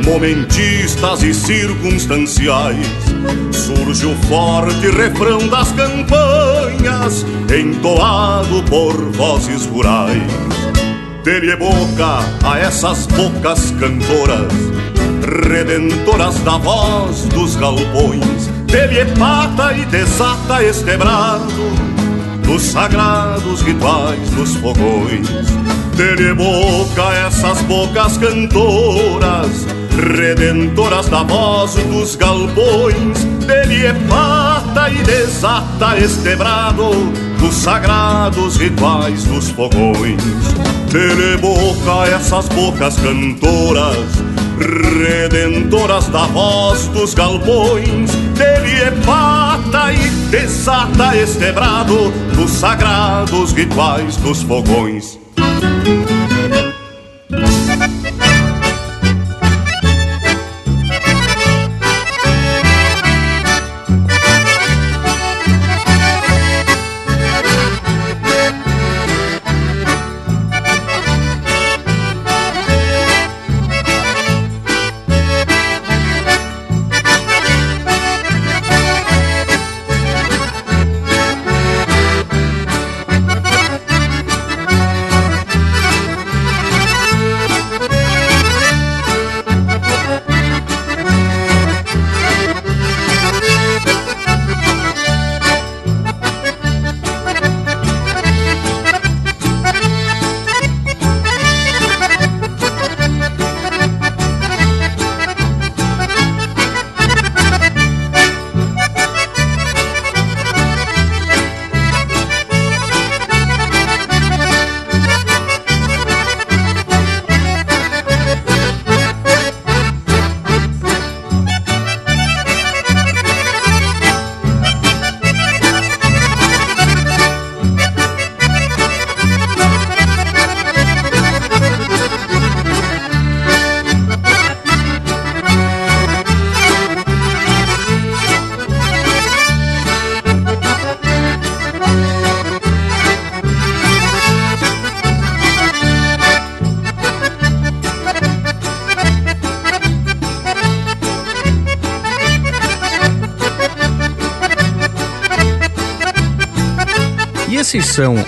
Speaker 29: momentistas e circunstanciais, surge o forte refrão das campanhas, entoado por vozes rurais dele boca a essas bocas cantoras, redentoras da voz dos galpões. Dele pata e desata este brado dos sagrados rituais dos fogões. Dele boca essas bocas cantoras, redentoras da voz dos galpões. Dele pata e desata este brado dos sagrados rituais dos fogões. Dele boca essas bocas cantoras, redentoras da voz dos galpões. Dele é pata e desata este brado dos sagrados rituais dos fogões.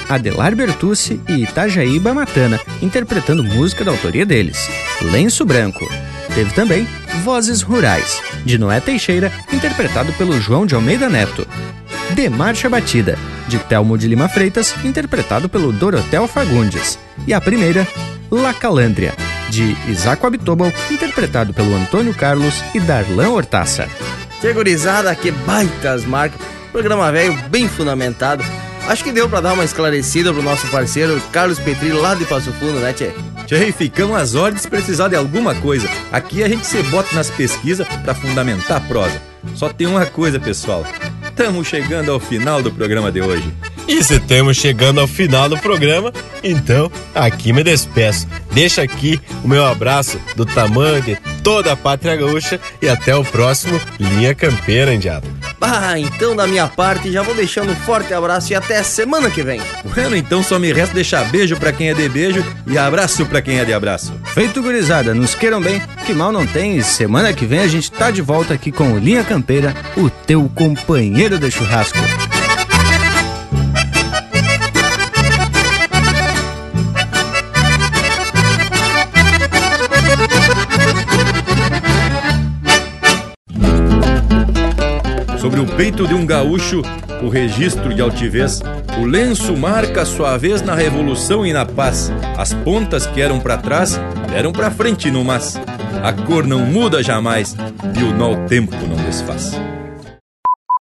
Speaker 2: Adelar Bertucci e Itajaíba Matana, interpretando música da autoria deles. Lenço Branco. Teve também Vozes Rurais, de Noé Teixeira, interpretado pelo João de Almeida Neto. De Marcha Batida, de Telmo de Lima Freitas, interpretado pelo Dorotel Fagundes. E a primeira, La Calandria, de Isaac Abitobal, interpretado pelo Antônio Carlos e Darlan Hortaça.
Speaker 4: Que gurizada, que baitas marcas. Programa velho bem fundamentado. Acho que deu para dar uma esclarecida pro nosso parceiro Carlos Petri lá de Passo Fundo, né, Tchê?
Speaker 1: Tchê, ficamos às ordens se precisar de alguma coisa. Aqui a gente se bota nas pesquisas para fundamentar a prosa. Só tem uma coisa, pessoal. Estamos chegando ao final do programa de hoje.
Speaker 5: E se estamos chegando ao final do programa, então aqui me despeço. Deixa aqui o meu abraço do tamanho de toda a pátria gaúcha e até o próximo Linha Campeira, Indiado.
Speaker 4: Ah, então da minha parte já vou deixando um forte abraço e até semana que vem.
Speaker 1: Bueno, então só me resta deixar beijo para quem é de beijo e abraço para quem é de abraço.
Speaker 2: Feito gurizada, nos queiram bem, que mal não tem. E semana que vem a gente tá de volta aqui com o Linha Campeira, o teu companheiro de churrasco.
Speaker 1: Sobre o peito de um gaúcho, o registro de altivez, o lenço marca sua vez na revolução e na paz. As pontas que eram para trás, eram para frente no mas. A cor não muda jamais e o nó tempo não desfaz.